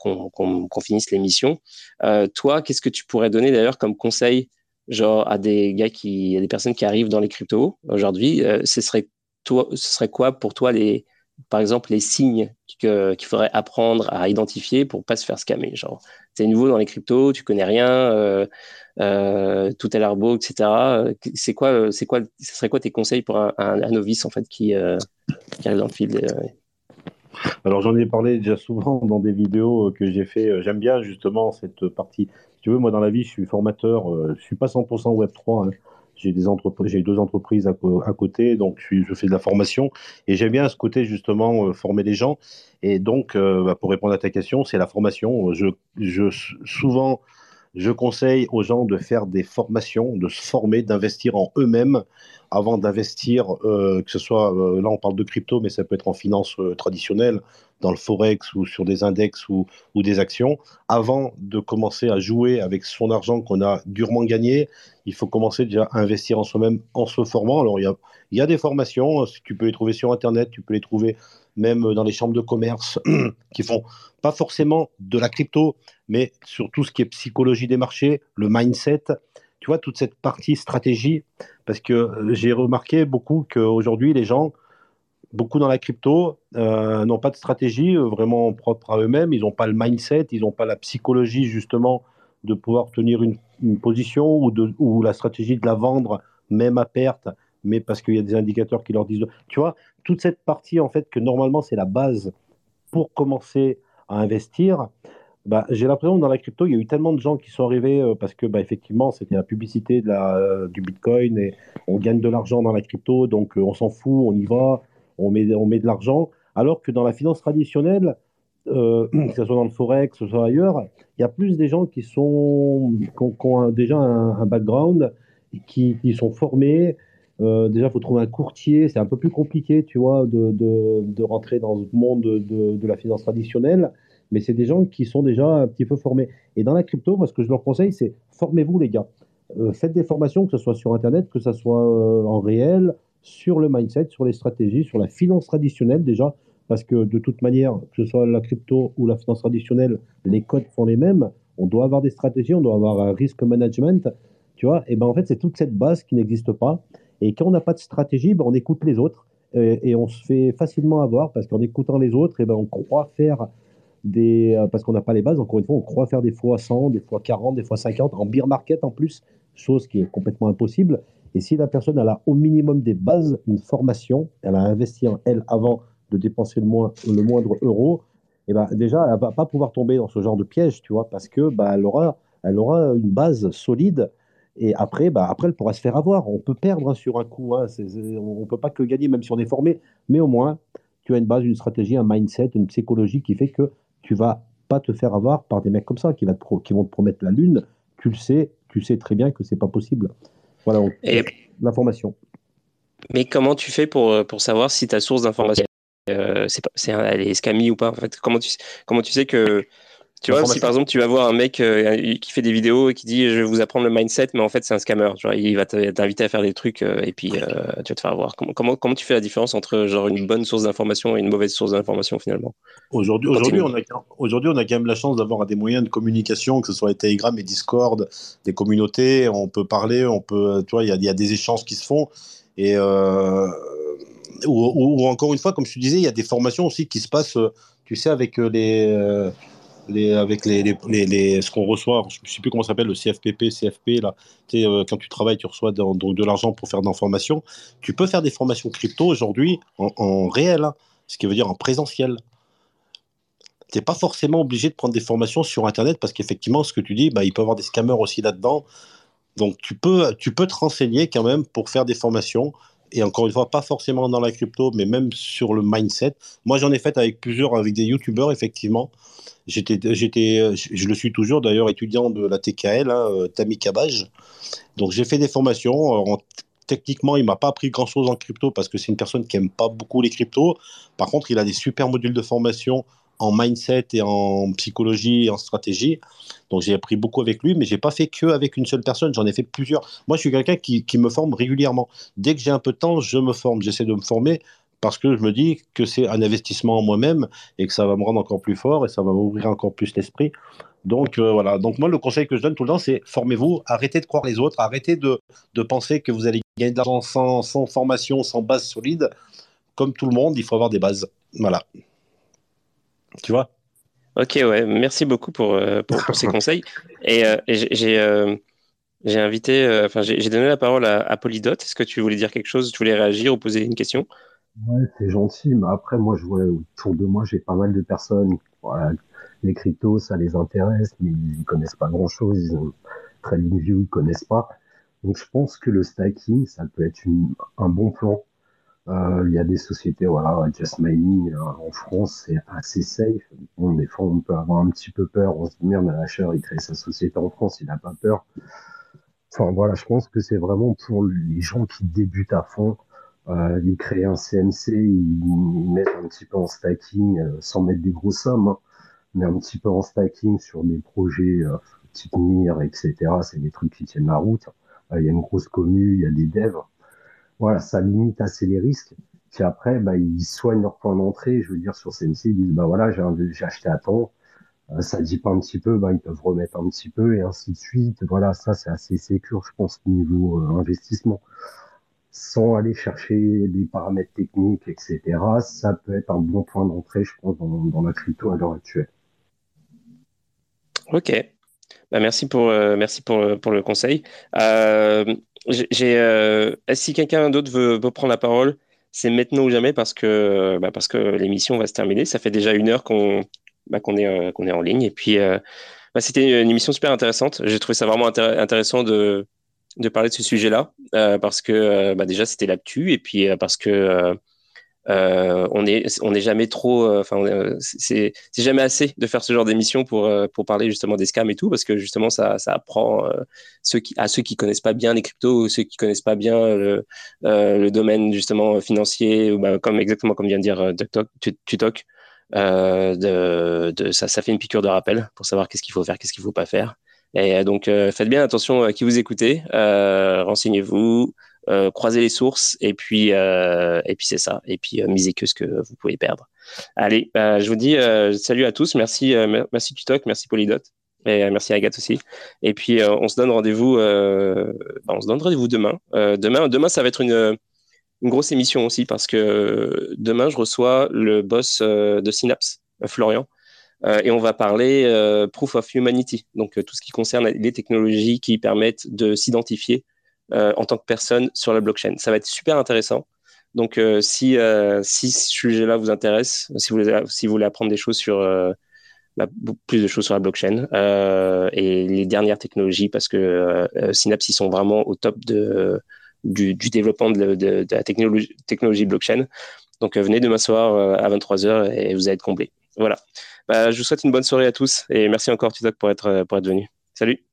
finisse l'émission. Euh, toi, qu'est-ce que tu pourrais donner d'ailleurs comme conseil genre à des gars qui, à des personnes qui arrivent dans les cryptos aujourd'hui euh, Ce serait ce serait quoi pour toi les, par exemple, les signes qu'il faudrait apprendre à identifier pour pas se faire scammer? Genre, es nouveau dans les cryptos, tu connais rien, euh, tout est l'arbo, etc. C'est quoi, c'est quoi, ce serait quoi tes conseils pour un, novice en fait qui, qui arrive dans le fil alors j'en ai parlé déjà souvent dans des vidéos euh, que j'ai fait. Euh, j'aime bien justement cette partie. Si tu veux, moi dans la vie, je suis formateur. Euh, je suis pas 100% Web 3. Hein. J'ai des entreprises, j'ai deux entreprises à, côté, donc je, je, fais de la formation et j'aime bien ce côté justement former les gens. Et donc, bah, pour répondre à ta question, c'est la formation. Je, je souvent je conseille aux gens de faire des formations, de se former, d'investir en eux-mêmes avant d'investir, euh, que ce soit, euh, là on parle de crypto, mais ça peut être en finance euh, traditionnelle, dans le forex ou sur des index ou, des actions. Avant de commencer à jouer avec son argent qu'on a durement gagné, il faut commencer déjà à investir en soi-même en se formant. Alors il y a, y a des formations, tu peux les trouver sur Internet, tu peux les trouver même dans les chambres de commerce qui font pas forcément de la crypto, mais sur tout ce qui est psychologie des marchés, le mindset, tu vois, toute cette partie stratégie, parce que euh, j'ai remarqué beaucoup qu'aujourd'hui, les gens, beaucoup dans la crypto, euh, n'ont pas de stratégie euh, vraiment propre à eux-mêmes, ils n'ont pas le mindset, ils n'ont pas la psychologie justement de pouvoir tenir une, position ou, de, ou la stratégie de la vendre même à perte, mais parce qu'il y a des indicateurs qui leur disent... Tu vois, toute cette partie, en fait, que normalement, c'est la base pour commencer à investir, bah, j'ai l'impression que dans la crypto, il y a eu tellement de gens qui sont arrivés euh, parce que, bah, effectivement, c'était la publicité de la, euh, du Bitcoin et on gagne de l'argent dans la crypto, donc euh, on s'en fout, on y va, on met, on met de l'argent. Alors que dans la finance traditionnelle, que ce soit dans le forex, que ce soit ailleurs, il y a plus des gens qui, sont, qui ont, déjà un, background, qui, qui sont formés, déjà, il faut trouver un courtier. C'est un peu plus compliqué, tu vois, de, de, de rentrer dans le monde de, de, la finance traditionnelle. Mais c'est des gens qui sont déjà un petit peu formés. Et dans la crypto, moi, ce que je leur conseille, c'est formez-vous, les gars. Euh, faites des formations, que ce soit sur Internet, que ce soit euh, en réel, sur le mindset, sur les stratégies, sur la finance traditionnelle déjà. Parce que de toute manière, que ce soit la crypto ou la finance traditionnelle, les codes sont les mêmes. On doit avoir des stratégies, on doit avoir un risk management. Tu vois, et ben en fait, c'est toute cette base qui n'existe pas. Et quand on n'a pas de stratégie, ben, on écoute les autres et, on se fait facilement avoir parce qu'en écoutant les autres, et ben, on croit faire Euh, parce qu'on n'a pas les bases, encore une fois, on croit faire des fois 100, des fois 40, des fois 50, en beer market en plus, chose qui est complètement impossible. Et si la personne elle a au minimum des bases, une formation, elle a investi en elle avant de dépenser le, moindre euro, et ben déjà, elle va pas pouvoir tomber dans ce genre de piège, tu vois, parce que elle, aura, elle aura une base solide et après, bah, après, elle pourra se faire avoir. On peut perdre hein, sur un coup. Hein. on ne peut pas que gagner, même si on est formé. Mais au moins, tu as une base, une stratégie, un mindset, une psychologie qui fait que tu vas pas te faire avoir par des mecs comme ça qui, va qui vont te promettre la lune. Tu le sais, tu sais très bien que c'est pas possible. Voilà, l'information. Mais comment tu fais pour, euh, pour savoir si ta source d'information, euh, c'est, elle est scammy ou pas en fait? Comment tu, comment tu sais que tu vois, si par exemple tu vas voir un mec euh, qui fait des vidéos et qui dit je vais vous apprendre le mindset, mais en fait c'est un scammer, tu vois, il va t'inviter à faire des trucs euh, et puis euh, tu vas te faire voir. Comment, comment, comment, tu fais la différence entre genre une bonne source d'information et une mauvaise source d'information finalement? Aujourd'hui, aujourd'hui, on a, aujourd'hui, on a quand même la chance d'avoir des moyens de communication, que ce soit Telegram et Discord, des communautés, on peut parler, on peut, tu vois, il y a, y a, des échanges qui se font. Et ou, ou, encore une fois, comme je te disais, il y a des formations aussi qui se passent, tu sais, avec les avec les, les, les, ce qu'on reçoit, je ne sais plus comment ça s'appelle, le CFPP, CFP, là, euh, quand tu travailles, tu reçois donc de l'argent pour faire des formations. Tu peux faire des formations crypto aujourd'hui en, réel, hein, ce qui veut dire en présentiel. tu n'es pas forcément obligé de prendre des formations sur Internet parce qu'effectivement, ce que tu dis, bah, il peut y avoir des scammers aussi là-dedans. Donc, tu peux, tu peux te renseigner quand même pour faire des formations. Et encore une fois, pas forcément dans la crypto, mais même sur le mindset. Moi, j'en ai fait avec plusieurs, avec des youtubeurs, effectivement. J'étais, j'étais, je le suis toujours d'ailleurs, étudiant de la TKL, hein, euh, Tammy Cabage. Donc, j'ai fait des formations. techniquement, il m'a pas appris grand chose en crypto parce que c'est une personne qui aime pas beaucoup les cryptos. Par contre, il a des super modules de formation en mindset et en psychologie et en stratégie. Donc j'ai appris beaucoup avec lui, mais j'ai pas fait que avec une seule personne, j'en ai fait plusieurs. Moi, je suis quelqu'un qui, me forme régulièrement. Dès que j'ai un peu de temps, je me forme, j'essaie de me former parce que je me dis que c'est un investissement en moi-même et que ça va me rendre encore plus fort et ça va m'ouvrir encore plus l'esprit. Donc euh, voilà, donc moi le conseil que je donne tout le temps, c'est formez-vous, arrêtez de croire les autres, arrêtez de, penser que vous allez gagner de l'argent sans formation, sans base solide. Comme tout le monde, il faut avoir des bases. Voilà. Tu vois? Ok, ouais, merci beaucoup pour, euh, pour, ces conseils. Et, euh, j'ai euh, j'ai invité, enfin, j'ai donné la parole à, à Polydot. Est-ce que tu voulais dire quelque chose? Tu voulais réagir ou poser une question? Ouais, c'est gentil, mais après, moi, je vois autour de moi, j'ai pas mal de personnes. Voilà, les cryptos, ça les intéresse, mais ils connaissent pas grand-chose. Ils ont TradingView, ils connaissent pas. Donc, je pense que le stacking, ça peut être une, un bon plan euh, il y a des sociétés, voilà, Just Mining euh, en France, c'est assez safe. Bon, des fois, on peut avoir un petit peu peur. On se dit, merde, Asher, il crée sa société en France, il n'a pas peur. Enfin, voilà, je pense que c'est vraiment pour les gens qui débutent à fond. Euh, ils créent un CMC, ils, mettent un petit peu en stacking, euh, sans mettre des grosses sommes, hein, mais un petit peu en stacking sur des projets euh, type MIR, etc. C'est des trucs qui tiennent la route. Il y a une grosse commune, il y a des devs voilà, ça limite assez les risques. Puis après, bah, ils soignent leur point d'entrée. Je veux dire, sur CMC, ils disent, bah voilà, j'ai acheté à temps. Euh, ça dit pas un petit peu, bah, ils peuvent remettre un petit peu et ainsi de suite. Voilà, ça, c'est assez sécure, je pense, niveau euh, investissement. Sans aller chercher des paramètres techniques, etc. Ça peut être un bon point d'entrée, je pense, dans, dans la crypto à l'heure actuelle. Ok. Bah, merci pour, euh, merci pour, pour le conseil. Euh, euh, si quelqu'un d'autre veut, prendre la parole, c'est maintenant ou jamais parce que, bah, que l'émission va se terminer. Ça fait déjà une heure qu'on bah, qu'on est, euh, qu'on est en ligne. Et puis, euh, c'était une émission super intéressante. J'ai trouvé ça vraiment intéressant de, de parler de ce sujet-là parce que déjà, c'était l'actu et puis parce que euh, on n'est on est jamais trop, euh, enfin, euh, c'est jamais assez de faire ce genre d'émission pour, pour parler justement des scams et tout, parce que justement, ça, ça apprend ceux qui, à ceux qui connaissent pas bien les cryptos ou ceux qui connaissent pas bien le, le domaine justement financier, bah, comme exactement comme vient de dire Tutok, de, de, ça, ça fait une piqûre de rappel pour savoir qu'est-ce qu'il faut faire, qu'est-ce qu'il faut pas faire. Et donc, faites bien attention à qui vous écoutez, renseignez-vous, euh, croiser les sources et puis euh, et puis c'est ça et puis euh, misez que ce que vous pouvez perdre. Allez, je vous dis salut à tous, merci merci Tutok, merci Polydot et merci Agathe aussi. Et puis on se donne rendez-vous bah, on se donne rendez-vous demain. demain demain ça va être une une grosse émission aussi parce que demain je reçois le boss de Synapse, Florian. et on va parler Proof of Humanity, donc tout ce qui concerne les technologies qui permettent de s'identifier en tant que personne sur la blockchain. Ça va être super intéressant. Donc, euh, si, euh, si ce sujet-là vous intéresse, si vous, si vous voulez apprendre des choses sur bah, plus de choses sur la blockchain et les dernières technologies, parce que Synapse, ils sont vraiment au top de, du, développement de, la technologie, blockchain. Donc, venez demain soir à 23h et vous allez être comblé. Voilà. Bah, je vous souhaite une bonne soirée à tous et merci encore, Tudoc, pour être, pour être venu. Salut.